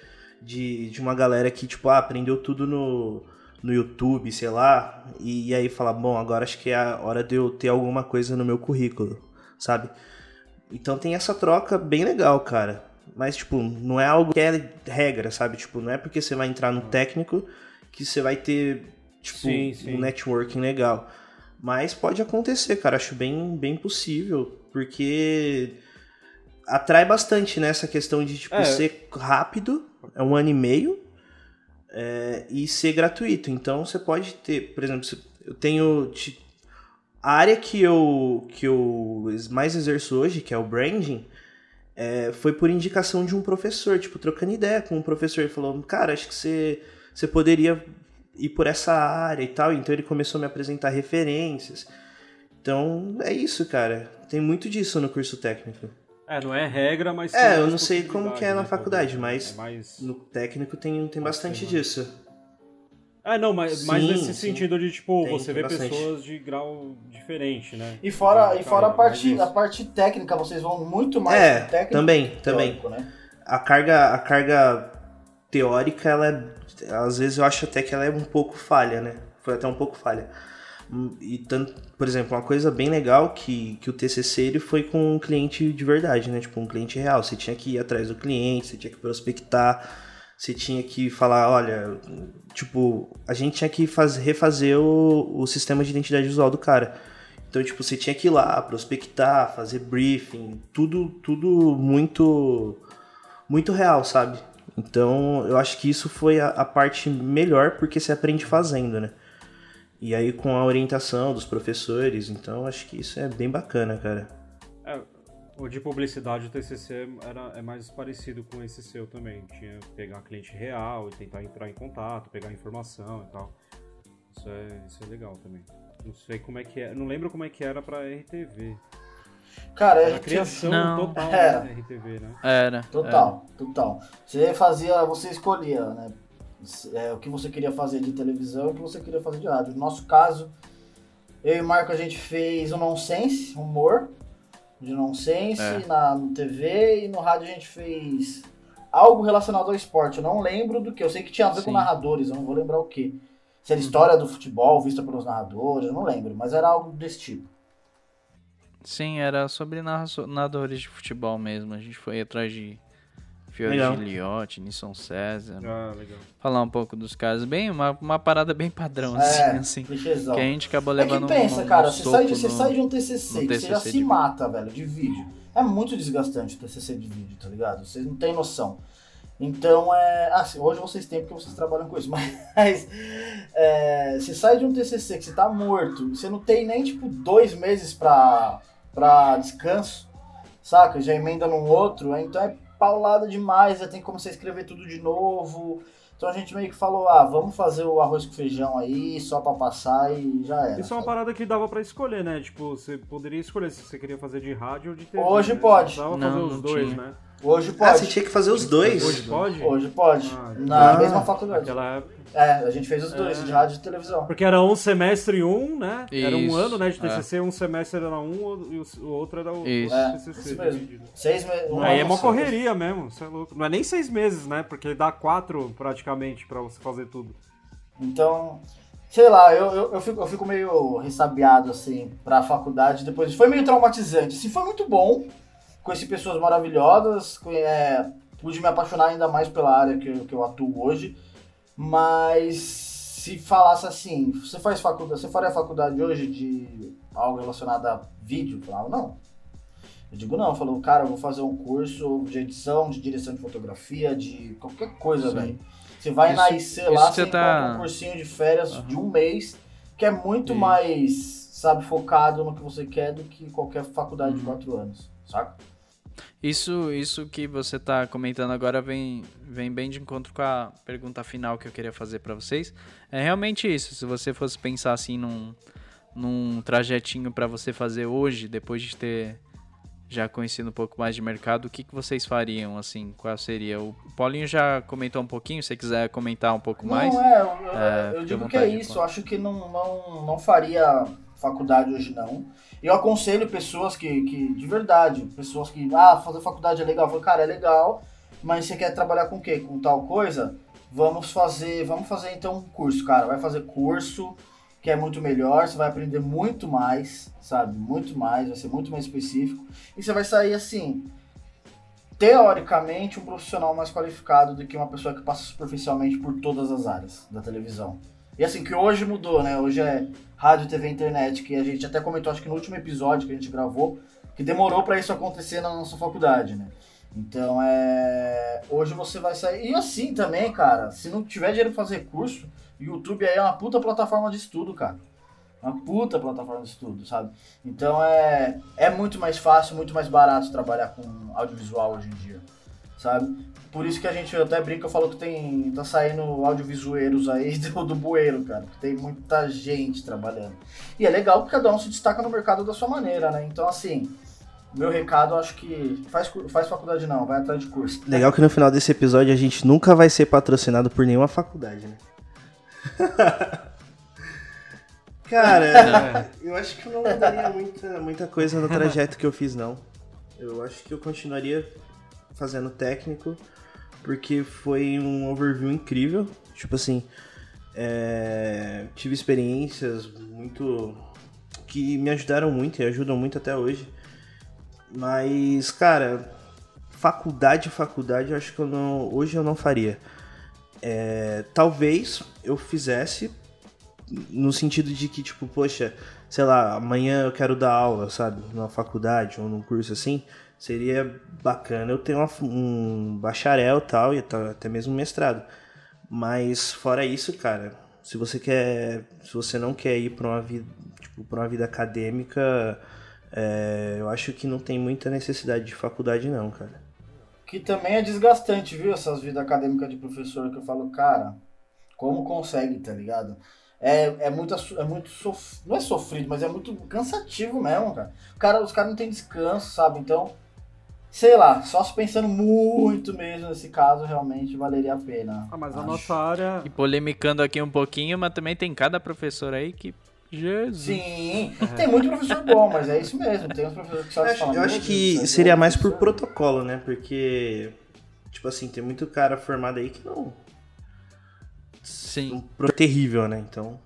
de, de uma galera que, tipo, ah, aprendeu tudo no, no YouTube, sei lá, e, e aí fala, bom, agora acho que é a hora de eu ter alguma coisa no meu currículo, sabe? Então tem essa troca bem legal, cara. Mas, tipo, não é algo que é regra, sabe? Tipo, não é porque você vai entrar no técnico que você vai ter, tipo, Sim, sim. um networking legal. Mas pode acontecer, cara. Acho bem, bem possível. Porque atrai bastante nessa questão de, tipo, É. ser rápido. É um ano e meio. é, e ser gratuito. Então você pode ter, por exemplo, se- eu tenho. A área que eu, que eu mais exerço hoje, que é o branding, é, foi por indicação de um professor, tipo, trocando ideia com um professor. Ele falou, cara, acho que você, você poderia ir por essa área e tal. Então ele começou a me apresentar referências. Então é isso, cara. Tem muito disso no curso técnico. É, não é regra, mas. É, eu não sei como que é na né, faculdade, talvez. mas É mais... no técnico tem, tem bastante ser, disso. É, não, mas, mas Sim, nesse sim. sentido de, tipo, Tem, você tem vê bastante. pessoas de grau diferente, né? E fora, De e fora a, parte, mas a isso. parte técnica, vocês vão muito mais É, técnico também, também. teórico, né? a carga, a carga teórica, ela é, às vezes eu acho até que ela é um pouco falha, né? Foi até um pouco falha. Hum, E tanto, por exemplo, uma coisa bem legal que, que o TCC ele foi com um cliente de verdade, né? Tipo, um cliente real. Você tinha que ir atrás do cliente, você tinha que prospectar, você tinha que falar, olha, tipo, a gente tinha que faz, refazer o, o sistema de identidade visual do cara. Então, tipo, você tinha que ir lá, prospectar, fazer briefing, tudo, tudo muito muito real, sabe? Então, eu acho que isso foi a, a parte melhor porque você aprende fazendo, né? E aí com a orientação dos professores, então acho que isso é bem bacana, cara. É, o de publicidade, o TCC era, é mais parecido com esse seu também. Tinha que pegar cliente real e tentar entrar em contato, pegar informação e tal. Isso é, isso é legal também. Não sei como é que é. Não lembro como é que era pra RTV. Cara, Era a criação Não. total Era. né, da RTV, né? Era. Total, total. Você fazia, você escolhia, né? É, o que você queria fazer de televisão e o que você queria fazer de rádio. No nosso caso, eu e o Marco a gente fez o nonsense, humor de nonsense É. na no TV e no rádio a gente fez algo relacionado ao esporte. Eu não lembro do que. Eu sei que tinha a ver com Sim. narradores, eu não vou lembrar o que. Se era história do futebol vista pelos narradores, eu não lembro, mas era algo desse tipo. Sim, era sobre narra- narradores de futebol mesmo. A gente foi atrás de Fiore Legal. Giliotti, Nisson César. Ah, legal. Falar um pouco dos caras. Bem, uma, uma parada bem padrão, É, assim, assim. clichêzão. Que a gente acabou É levando que pensa, um, um cara, você soco sai, de, você no- sai de um TCC, que você já TCC se mata, velho, de vídeo. É muito desgastante o TCC de vídeo, tá ligado? Vocês não têm noção. Então, é... Ah, hoje vocês têm porque vocês trabalham com isso, mas... é, você sai de um TCC que você tá morto, você não tem nem, tipo, dois meses pra, pra descanso, saca? Já emenda num outro, é, então é paulada demais, já tem como você escrever tudo de novo... Então a gente meio que falou, ah, vamos fazer o arroz com feijão aí, só pra passar e já era. Isso é uma sabe? parada que dava pra escolher, né? Tipo, você poderia escolher se você queria fazer de rádio ou de TV. Hoje né? pode. Precisava Não, fazer os não dois, tinha. né? Hoje Ah, pode. você tinha que fazer os dois. Hoje pode? Hoje pode. Ah, Na ah, mesma faculdade. Naquela época. É, a gente fez os dois, É. de rádio e televisão. Porque era um semestre um, né? Era um Isso, ano, né, de é. TCC, um semestre era um e o, outro era o, Isso. É, TCC. isso mesmo. dividido. Seis meses. um Aí é uma correria mesmo, você é louco. Não é nem seis meses, né? Porque dá quatro praticamente pra você fazer tudo. Então, sei lá, eu, eu, eu, fico, eu fico meio ressabiado, assim, pra faculdade depois. Foi meio traumatizante. Assim, foi muito bom. Conheci pessoas maravilhosas. é, pude me apaixonar ainda mais pela área que, eu- que eu atuo hoje. Mas se falasse assim, você faz faculdade, você faria faculdade hoje de algo relacionado a vídeo? Eu falava, não. Eu digo, não, falou, cara, eu vou fazer um curso de edição, de direção de fotografia, de qualquer coisa, velho. Você vai Isso- na IC lá, você tá- um cursinho de férias de um mês, que é muito Isso. mais, sabe, focado no que você quer do que qualquer faculdade Uhum. de quatro anos, saca? Isso, isso que você tá comentando agora vem, vem bem de encontro com a pergunta final que eu queria fazer pra vocês. É realmente isso. Se você fosse pensar assim num, num trajetinho pra você fazer hoje, depois de ter já conhecendo um pouco mais de mercado, o que, que vocês fariam, assim, qual seria? O Paulinho já comentou um pouquinho, se você quiser comentar um pouco não, mais. É, eu, é, eu digo que é isso, eu acho que não, não, não faria faculdade hoje não. Eu aconselho pessoas que, que, de verdade, pessoas que, ah, fazer faculdade é legal. Falo, cara, é legal, mas você quer trabalhar com o quê? Com tal coisa? Vamos fazer, vamos fazer então um curso, cara. Vai fazer curso, que é muito melhor, você vai aprender muito mais, sabe? Muito mais, vai ser muito mais específico. E você vai sair assim, teoricamente, um profissional mais qualificado do que uma pessoa que passa superficialmente por todas as áreas da televisão. E assim, que hoje mudou, né? Hoje é rádio, TV, internet, que a gente até comentou, acho que no último episódio que a gente gravou, que demorou para isso acontecer na nossa faculdade, né? Então é. Hoje você vai sair. E assim também, cara, se não tiver dinheiro pra fazer curso, YouTube aí é uma puta plataforma de estudo, cara. Uma puta plataforma de estudo, sabe? Então é, é muito mais fácil, muito mais barato trabalhar com audiovisual hoje em dia, sabe? Por isso que a gente até brinca, falou que tem tá saindo audiovisueiros aí do, do bueiro, cara. Que tem muita gente trabalhando. E é legal porque cada um se destaca no mercado da sua maneira, né? Então, assim, meu recado, acho que faz, faz faculdade não, vai atrás de curso. Legal que no final desse episódio a gente nunca vai ser patrocinado por nenhuma faculdade, né? Cara, eu acho que eu não mudaria muita, muita coisa no trajeto que eu fiz, não. Eu acho que eu continuaria fazendo técnico, porque foi um overview incrível. Tipo assim, é, tive experiências muito. que me ajudaram muito e ajudam muito até hoje. Mas, cara, faculdade, faculdade, eu acho que eu não, hoje eu não faria. É, talvez eu fizesse no sentido de que, tipo, poxa, sei lá, amanhã eu quero dar aula, sabe? Numa faculdade ou num curso assim. Seria bacana eu ter uma, um bacharel tal, e até mesmo mestrado. Mas fora isso, cara, se você quer. Se você não quer ir para uma vida. Tipo, uma vida acadêmica, é, eu acho que não tem muita necessidade de faculdade, não, cara. Que também é desgastante, viu? Essas vidas acadêmicas de professor que eu falo, cara, como consegue, tá ligado? É, é muito, é muito sof... não é sofrido, mas é muito cansativo mesmo, cara. cara os caras não têm descanso, sabe? Então, sei lá, só se pensando muito mesmo nesse caso, realmente valeria a pena. Ah, mas acho. a nossa área. E polemicando aqui um pouquinho, mas também tem cada professor aí que Jesus. Sim, tem muito professor bom, mas é isso mesmo. Tem uns professores que sabem falar. Eu acho que é seria mais por protocolo, né? Porque, tipo assim, tem muito cara formado aí que não. Sim. Um terrível, né? Então.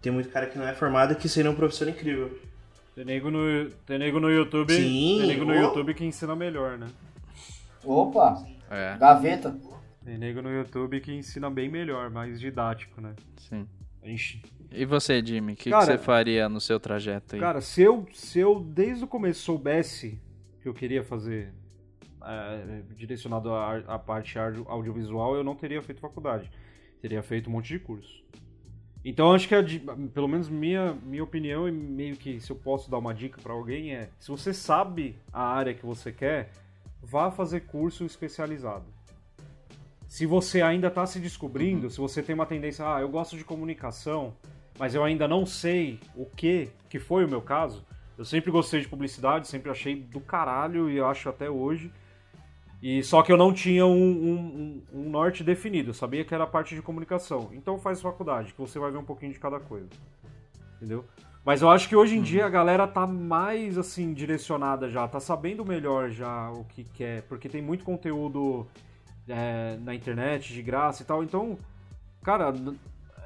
Tem muito cara que não é formado que seria um professor incrível. Tem nego no, tem nego no YouTube. Sim. Tem nego no YouTube que ensina melhor, né? Opa! É. Gaveta. Tem nego no YouTube que ensina bem melhor, mais didático, né? Sim. Ixi. E você, Jimmy, o que, que, você faria no seu trajeto aí? Cara, se eu, se eu desde o começo soubesse que eu queria fazer é, direcionado à, à parte audiovisual, eu não teria feito faculdade. Teria feito um monte de curso. Então acho que, a, pelo menos minha, minha opinião, e meio que se eu posso dar uma dica para alguém, é: se você sabe a área que você quer, vá fazer curso especializado. Se você ainda está se descobrindo, uhum. se você tem uma tendência, ah, eu gosto de comunicação, mas eu ainda não sei o que, que foi o meu caso. Eu sempre gostei de publicidade, sempre achei do caralho e acho até hoje. E só que eu não tinha um, um, um, norte definido, eu sabia que era a parte de comunicação. Então faz faculdade, que você vai ver um pouquinho de cada coisa. Entendeu? Mas eu acho que hoje em uhum. dia a galera tá mais assim direcionada já, tá sabendo melhor já o que quer, porque tem muito conteúdo é, na internet de graça e tal. Então, cara,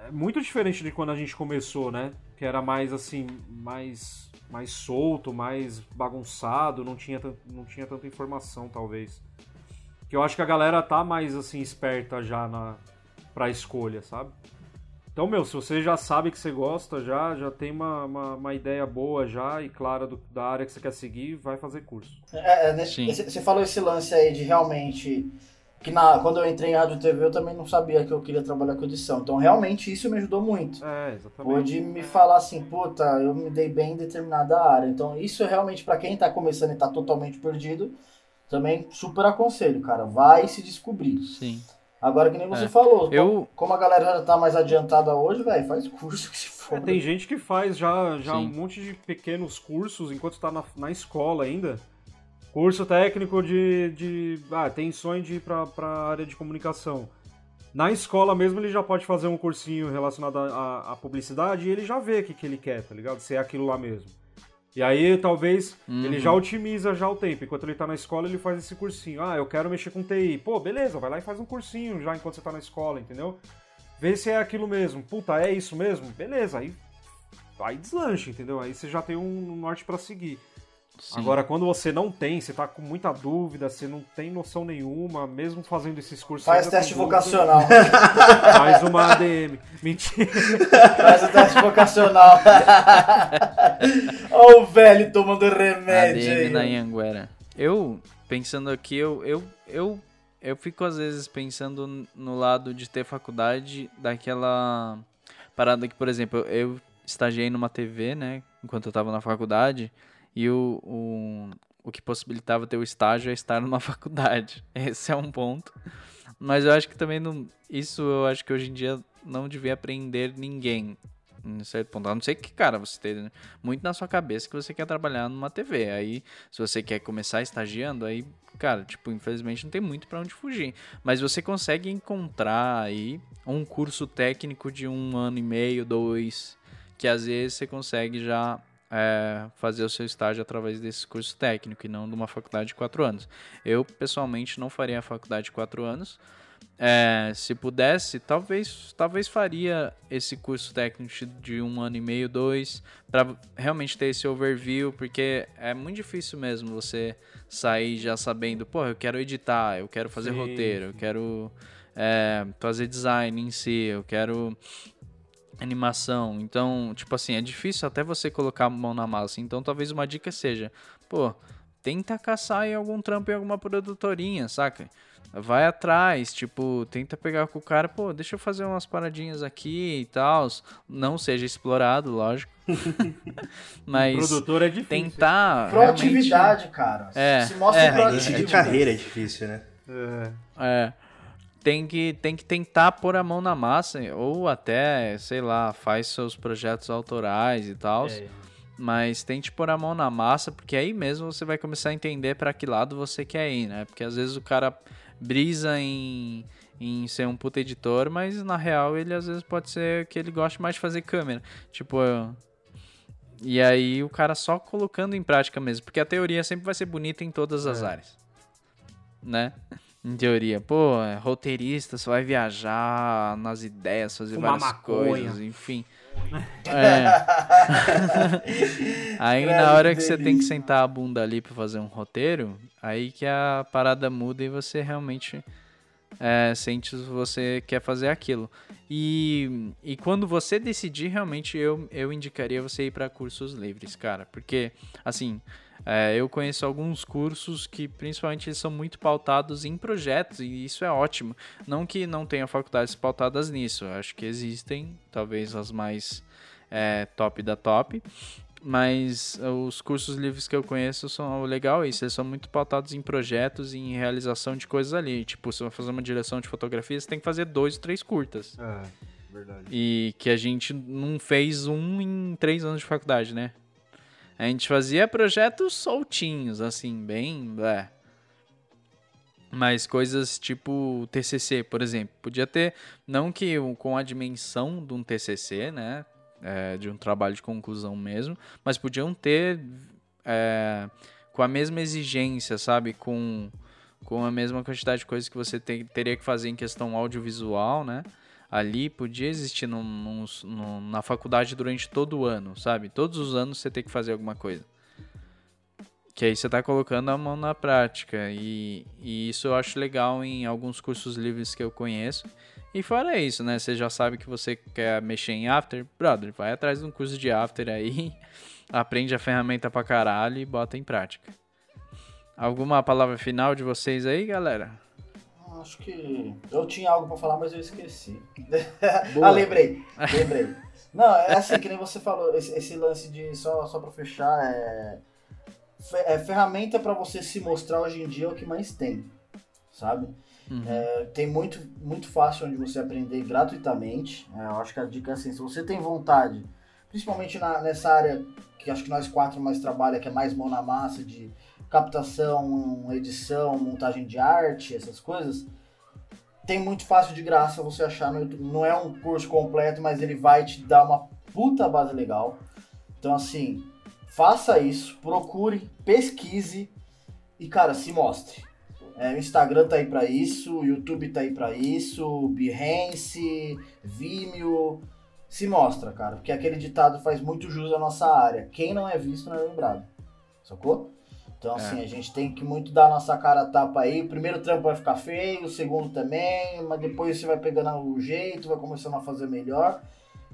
é muito diferente de quando a gente começou, né? Que era mais assim, mais mais solto, mais bagunçado, não tinha, não tinha tanta informação, talvez. Que eu acho que a galera tá mais assim esperta já na pra escolha, sabe? Então, meu, se você já sabe que você gosta, já, já tem uma, uma, uma ideia boa já e clara do, da área que você quer seguir, vai fazer curso. É, é, né, você falou esse lance aí de realmente que na, quando eu entrei em rádio TV eu também não sabia que eu queria trabalhar com edição. Então realmente isso me ajudou muito. É, exatamente. Pode me falar assim, puta, eu me dei bem em determinada área. Então isso é realmente para quem tá começando e tá totalmente perdido, também super aconselho, cara. Vai se descobrir. Sim. Agora, que nem você É. falou, Eu- como a galera já tá mais adiantada hoje, velho, faz curso que se É, for. tem gente que faz já, já Sim. um monte de pequenos cursos enquanto tá na, na escola ainda. Curso técnico de. de ah, tem sonho de ir pra, pra área de comunicação. Na escola mesmo ele já pode fazer um cursinho relacionado à publicidade e ele já vê o que, que ele quer, tá ligado? Se é aquilo lá mesmo. E aí talvez ele já otimiza já o tempo. Enquanto ele tá na escola, ele faz esse cursinho. Ah, eu quero mexer com TI. Pô, beleza, vai lá e faz um cursinho já enquanto você tá na escola, entendeu? Vê se é aquilo mesmo. Puta, é isso mesmo? Beleza, aí aí deslancha, entendeu? Aí você já tem um norte pra seguir. Sim. Agora, quando você não tem, você tá com muita dúvida, você não tem noção nenhuma, mesmo fazendo esses cursos. Faz teste dúvida, vocacional. Faz uma ADM. Mentira. Faz o teste vocacional. Olha o velho tomando remédio ADM aí. na Anhanguera. Eu, pensando aqui, eu, eu, eu, eu fico às vezes pensando no lado de ter faculdade daquela parada que, por exemplo, eu estagiei numa TV, né, enquanto eu tava na faculdade, e o, o, o que possibilitava ter o estágio é estar numa faculdade. Esse é um ponto. Mas eu acho que também não, isso eu acho que hoje em dia não devia aprender ninguém. Em certo ponto. A não ser que, cara, você esteja muito na sua cabeça que você quer trabalhar numa TV. Aí, se você quer começar estagiando, aí, cara, tipo, infelizmente não tem muito pra onde fugir. Mas você consegue encontrar aí um curso técnico de um ano e meio, dois, que às vezes você consegue já é, fazer o seu estágio através desse curso técnico e não de uma faculdade de quatro anos. Eu, pessoalmente, não faria a faculdade de quatro anos. É, se pudesse, talvez, talvez faria esse curso técnico de um ano e meio, dois, para realmente ter esse overview, porque é muito difícil mesmo você sair já sabendo, pô, eu quero editar, eu quero fazer Sim, roteiro, eu quero é, fazer design em si, eu quero animação. Então, tipo assim, é difícil até você colocar a mão na massa. Então, talvez uma dica seja, pô, tenta caçar em algum trampo em alguma produtorinha, saca? Vai atrás, tipo, tenta pegar com o cara, pô, deixa eu fazer umas paradinhas aqui e tal. Não seja explorado, lógico. Mas Produtor é difícil. tentar. Proatividade, cara. É, Se mostra é, É, início proativo. de carreira é difícil, né? É. É. Tem que, tem que tentar pôr a mão na massa, ou até, sei lá, faz seus projetos autorais e tal. É. Mas tente pôr a mão na massa, porque aí mesmo você vai começar a entender pra que lado você quer ir, né? Porque às vezes o cara brisa em, em ser um puta editor, mas na real ele às vezes pode ser que ele goste mais de fazer câmera. Tipo, eu- e aí o cara só colocando em prática mesmo, porque a teoria sempre vai ser bonita em todas as É. áreas. Né? Em teoria, pô, é roteirista, você vai viajar nas ideias, fazer Fumar várias maconha. coisas, enfim. É. aí Credo, na hora que que você tem que delícia. sentar a bunda ali pra fazer um roteiro, aí que a parada muda e você realmente é, sente se você quer fazer aquilo. E, e quando você decidir, realmente eu, eu indicaria você ir para cursos livres, cara. Porque, assim, é, eu conheço alguns cursos que principalmente eles são muito pautados em projetos e isso é ótimo. Não que não tenha faculdades pautadas nisso, acho que existem, talvez as mais é, top da top. Mas os cursos livres que eu conheço são legal isso, eles são muito pautados em projetos e em realização de coisas ali. Tipo, se você vai fazer uma direção de fotografia, você tem que fazer dois ou três curtas. É, verdade. E que a gente não fez um em três anos de faculdade, né? A gente fazia projetos soltinhos, assim, bem. blé. Mas coisas tipo TCC, por exemplo. Podia ter, não que com a dimensão de um TCC, né? é, de um trabalho de conclusão mesmo, mas podiam ter é, com a mesma exigência, sabe? Com, com a mesma quantidade de coisas que você teria que fazer em questão audiovisual, né? Ali podia existir num- num- num- na faculdade durante todo o ano, sabe? Todos os anos você tem que fazer alguma coisa. Que aí você tá colocando a mão na prática. E, e isso eu acho legal em alguns cursos livres que eu conheço. E fora isso, né? Você já sabe que você quer mexer em After, brother, vai atrás de um curso de After aí, aprende a ferramenta pra caralho e bota em prática. Alguma palavra final de vocês aí, galera? Acho que eu tinha algo pra falar, mas eu esqueci. Ah, lembrei, lembrei. Não, é assim, que nem você falou, esse, esse lance de, só, só pra fechar, é, é ferramenta pra você se mostrar hoje em dia é o que mais tem, sabe? Uhum. É, tem muito, muito fácil onde você aprender gratuitamente. É, eu acho que a dica é assim, se você tem vontade, principalmente na, nessa área que acho que nós quatro mais trabalha, que é mais mão na massa de captação, edição, montagem de arte, essas coisas, tem muito fácil de graça você achar no YouTube. Não é um curso completo, mas ele vai te dar uma puta base legal. Então, assim, faça isso, procure, pesquise e, cara, se mostre. É, o Instagram tá aí para isso, o YouTube tá aí para isso, Behance, Vimeo. Se mostra, cara, porque aquele ditado faz muito jus à nossa área. Quem não é visto não é lembrado. Sacou? Então, assim, é. a gente tem que muito dar a nossa cara a tapa aí. O primeiro trampo vai ficar feio, o segundo também, mas depois você vai pegando o jeito, vai começando a fazer melhor.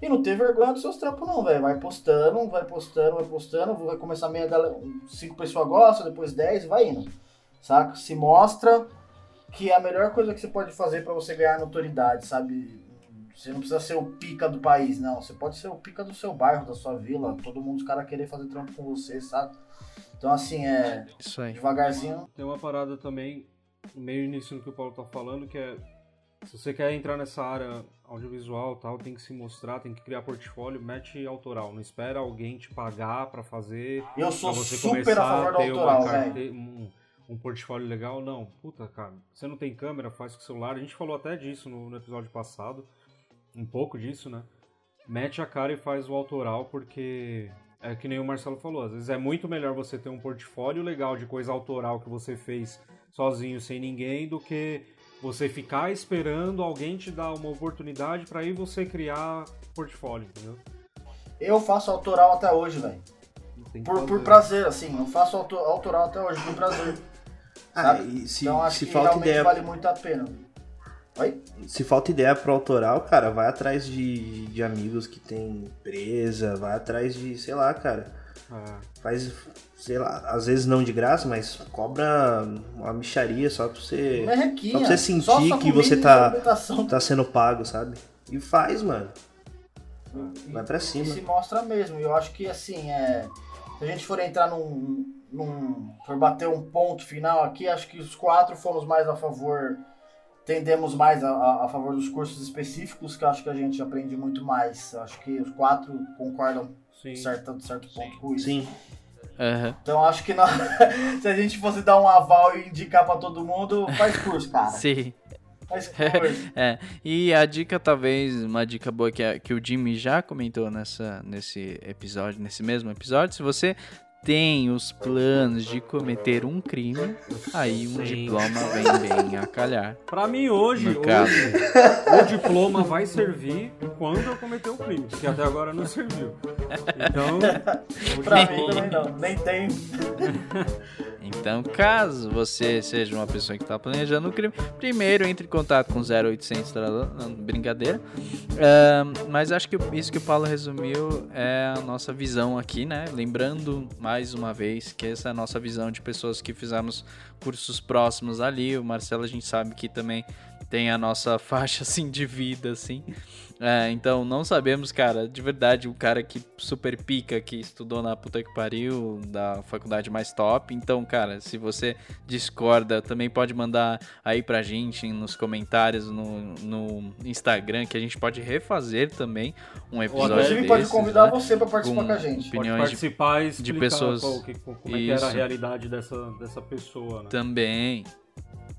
E não ter vergonha dos seus trampos, não, velho. Vai postando, vai postando, vai postando, vai começar meia galera. Cinco pessoas gostam, depois dez, vai indo. Saca? Se mostra que é a melhor coisa que você pode fazer para você ganhar notoriedade, sabe? Você não precisa ser o pica do país, não. Você pode ser o pica do seu bairro, da sua vila. Todo mundo, os caras querer fazer trampo com você, sabe? Então, assim, é. Isso aí. Devagarzinho. Tem uma parada também, meio início do que o Paulo tá falando, que é. Se você quer entrar nessa área audiovisual tal, tem que se mostrar, tem que criar portfólio, mete autoral. Não espera alguém te pagar para fazer. Eu sou você super a favor do autoral, velho. Um, um portfólio legal, não. Puta, cara, você não tem câmera, faz com o celular. A gente falou até disso no, no episódio passado. Um pouco disso, né? Mete a cara e faz o autoral, porque é que nem o Marcelo falou, às vezes é muito melhor você ter um portfólio legal de coisa autoral que você fez sozinho, sem ninguém, do que você ficar esperando alguém te dar uma oportunidade para aí você criar portfólio, entendeu? Eu faço autoral até hoje, velho. Por, por prazer, assim, eu faço autoral até hoje, por prazer. Ah, e se, então acho se que falta realmente ideia... vale muito a pena. Se falta ideia pro autoral, cara, vai atrás de, de amigos que tem empresa, vai atrás de, sei lá, cara. Ah. Faz, sei lá, às vezes não de graça, mas cobra uma micharia só pra você. Só pra você sentir que você tá, tá sendo pago, sabe? E faz, mano. Vai pra cima. E se mostra mesmo. Eu acho que assim, é. Se a gente for entrar num, num. for bater um ponto final aqui, acho que os quatro fomos mais a favor. Tendemos mais a, a favor dos cursos específicos, que eu acho que a gente aprende muito mais. Eu acho que os quatro concordam Sim. certo, certo ponto Sim. com isso. Sim. Uhum. Então acho que nós, se a gente fosse dar um aval e indicar para todo mundo, faz curso, cara. Sim. Faz curso. é, e a dica, talvez, uma dica boa que, que o Jimmy já comentou nessa, nesse episódio, nesse mesmo episódio, se você tem os planos de cometer um crime, aí um Sim. diploma vem bem a calhar. Pra mim hoje, hoje o diploma vai servir quando eu cometer o um crime, que até agora não serviu. Então, pra mim também não, nem tem. Então, caso você seja uma pessoa que está planejando um crime, primeiro entre em contato com 0800, brincadeira. Uh, mas acho que isso que o Paulo resumiu é a nossa visão aqui, né? Lembrando mais uma vez que essa é a nossa visão de pessoas que fizemos cursos próximos ali. O Marcelo, a gente sabe que também tem a nossa faixa assim de vida, assim. É, então não sabemos, cara, de verdade, o cara que super pica, que estudou na puta que pariu, da faculdade mais top. Então, cara, se você discorda, também pode mandar aí pra gente nos comentários no, no Instagram, que a gente pode refazer também um episódio. A gente pode convidar né? você pra participar com, com a gente. Opiniões pode participar e de pessoas. Pô, que, como é que era a realidade dessa, dessa pessoa, né? Também.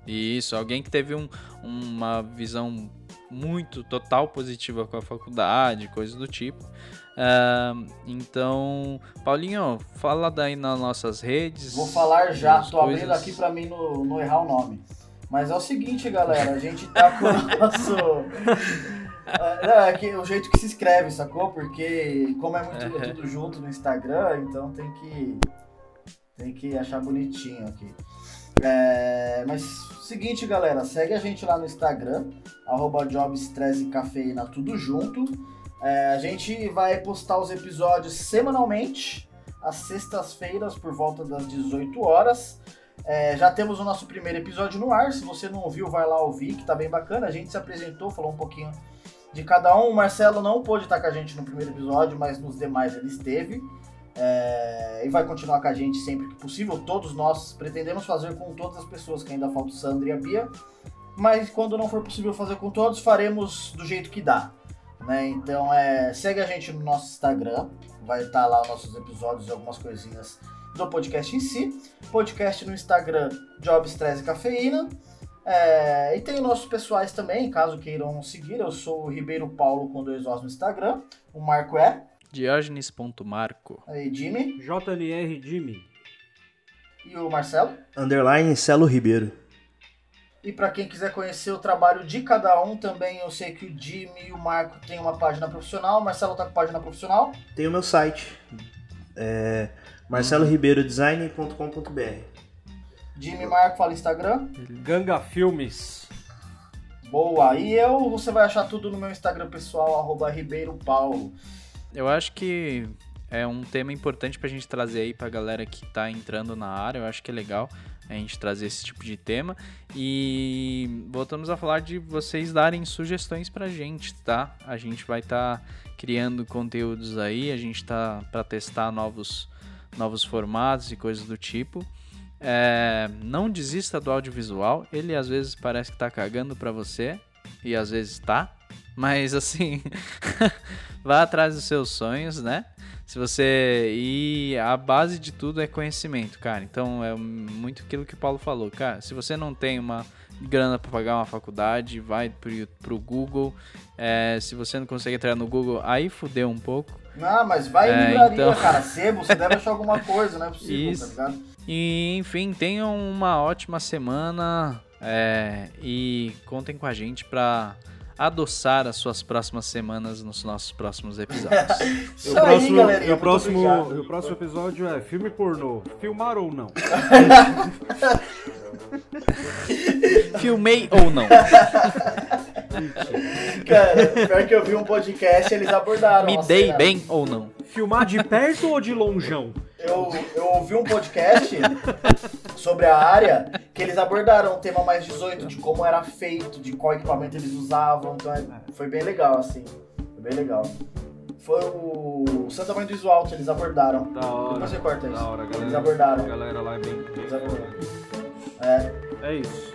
Isso, alguém que teve um, uma visão muito total positiva com a faculdade, coisas do tipo. Uh, então, Paulinho, fala daí nas nossas redes. Vou falar já, tô coisas... abrindo aqui para mim não, não errar o nome. Mas é o seguinte, galera, a gente tá com o nosso. é, é que o jeito que se escreve, sacou? Porque como é muito é tudo junto no Instagram, então tem que tem que achar bonitinho aqui. É, mas seguinte, galera, segue a gente lá no Instagram, arroba Cafeína, tudo junto. É, a gente vai postar os episódios semanalmente, às sextas-feiras, por volta das 18 horas. É, já temos o nosso primeiro episódio no ar. Se você não ouviu, vai lá ouvir, que tá bem bacana. A gente se apresentou, falou um pouquinho de cada um. O Marcelo não pôde estar com a gente no primeiro episódio, mas nos demais ele esteve. É, e vai continuar com a gente sempre que possível. Todos nós pretendemos fazer com todas as pessoas, que ainda falta o Sandro e a Bia. mas quando não for possível fazer com todos, faremos do jeito que dá. Né? Então é, segue a gente no nosso Instagram, vai estar lá os nossos episódios e algumas coisinhas do podcast em si. Podcast no Instagram, Jobs 13 Cafeína. É, e tem nossos pessoais também, caso queiram seguir. Eu sou o Ribeiro Paulo com dois Os no Instagram. O Marco é. Diógenes.marco. Aí, Jimmy. JLR Jimmy. E o Marcelo. Underline Celo Ribeiro. E para quem quiser conhecer o trabalho de cada um também, eu sei que o Jimmy e o Marco tem uma página profissional. O Marcelo tá com página profissional. Tem o meu site. É marceloribeirodesign.com.br Jimmy e Marco fala Instagram. Ganga Filmes. Boa. E eu, você vai achar tudo no meu Instagram pessoal, arroba Ribeiro Paulo. Eu acho que é um tema importante pra gente trazer aí pra galera que tá entrando na área. Eu acho que é legal a gente trazer esse tipo de tema. E voltamos a falar de vocês darem sugestões pra gente, tá? A gente vai estar tá criando conteúdos aí, a gente tá para testar novos, novos formatos e coisas do tipo. É, não desista do audiovisual, ele às vezes parece que tá cagando pra você, e às vezes tá, mas assim, vá atrás dos seus sonhos, né? Se você. E a base de tudo é conhecimento, cara. Então é muito aquilo que o Paulo falou, cara. Se você não tem uma grana para pagar uma faculdade, vai pro, pro Google. É, se você não consegue entrar no Google, aí fudeu um pouco. Não, mas vai em É, livraria, então- cara. Sebo, você deve achar alguma coisa, não é possível, Isso. tá ligado? E enfim, tenham uma ótima semana é, e contem com a gente pra adoçar as suas próximas semanas nos nossos próximos episódios. Isso o aí, próximo, e o próximo, obrigado. o próximo episódio é filme pornô. Filmar ou não? Filmei ou não? Cara, pior que eu vi um podcast, eles abordaram. Me a dei cena. bem ou não? Filmar de perto ou de lonjão? Eu, eu ouvi um podcast sobre a área que eles abordaram o tema mais 18, de como era feito, de qual equipamento eles usavam. Então é- foi bem legal, assim. Foi bem legal. Foi o Santa Mãe do Iso Alto, eles abordaram. Da hora. Depois você corta isso. Da hora, galera. Eles abordaram. A galera lá é bem. bem Eles abordaram. foda. É. É isso.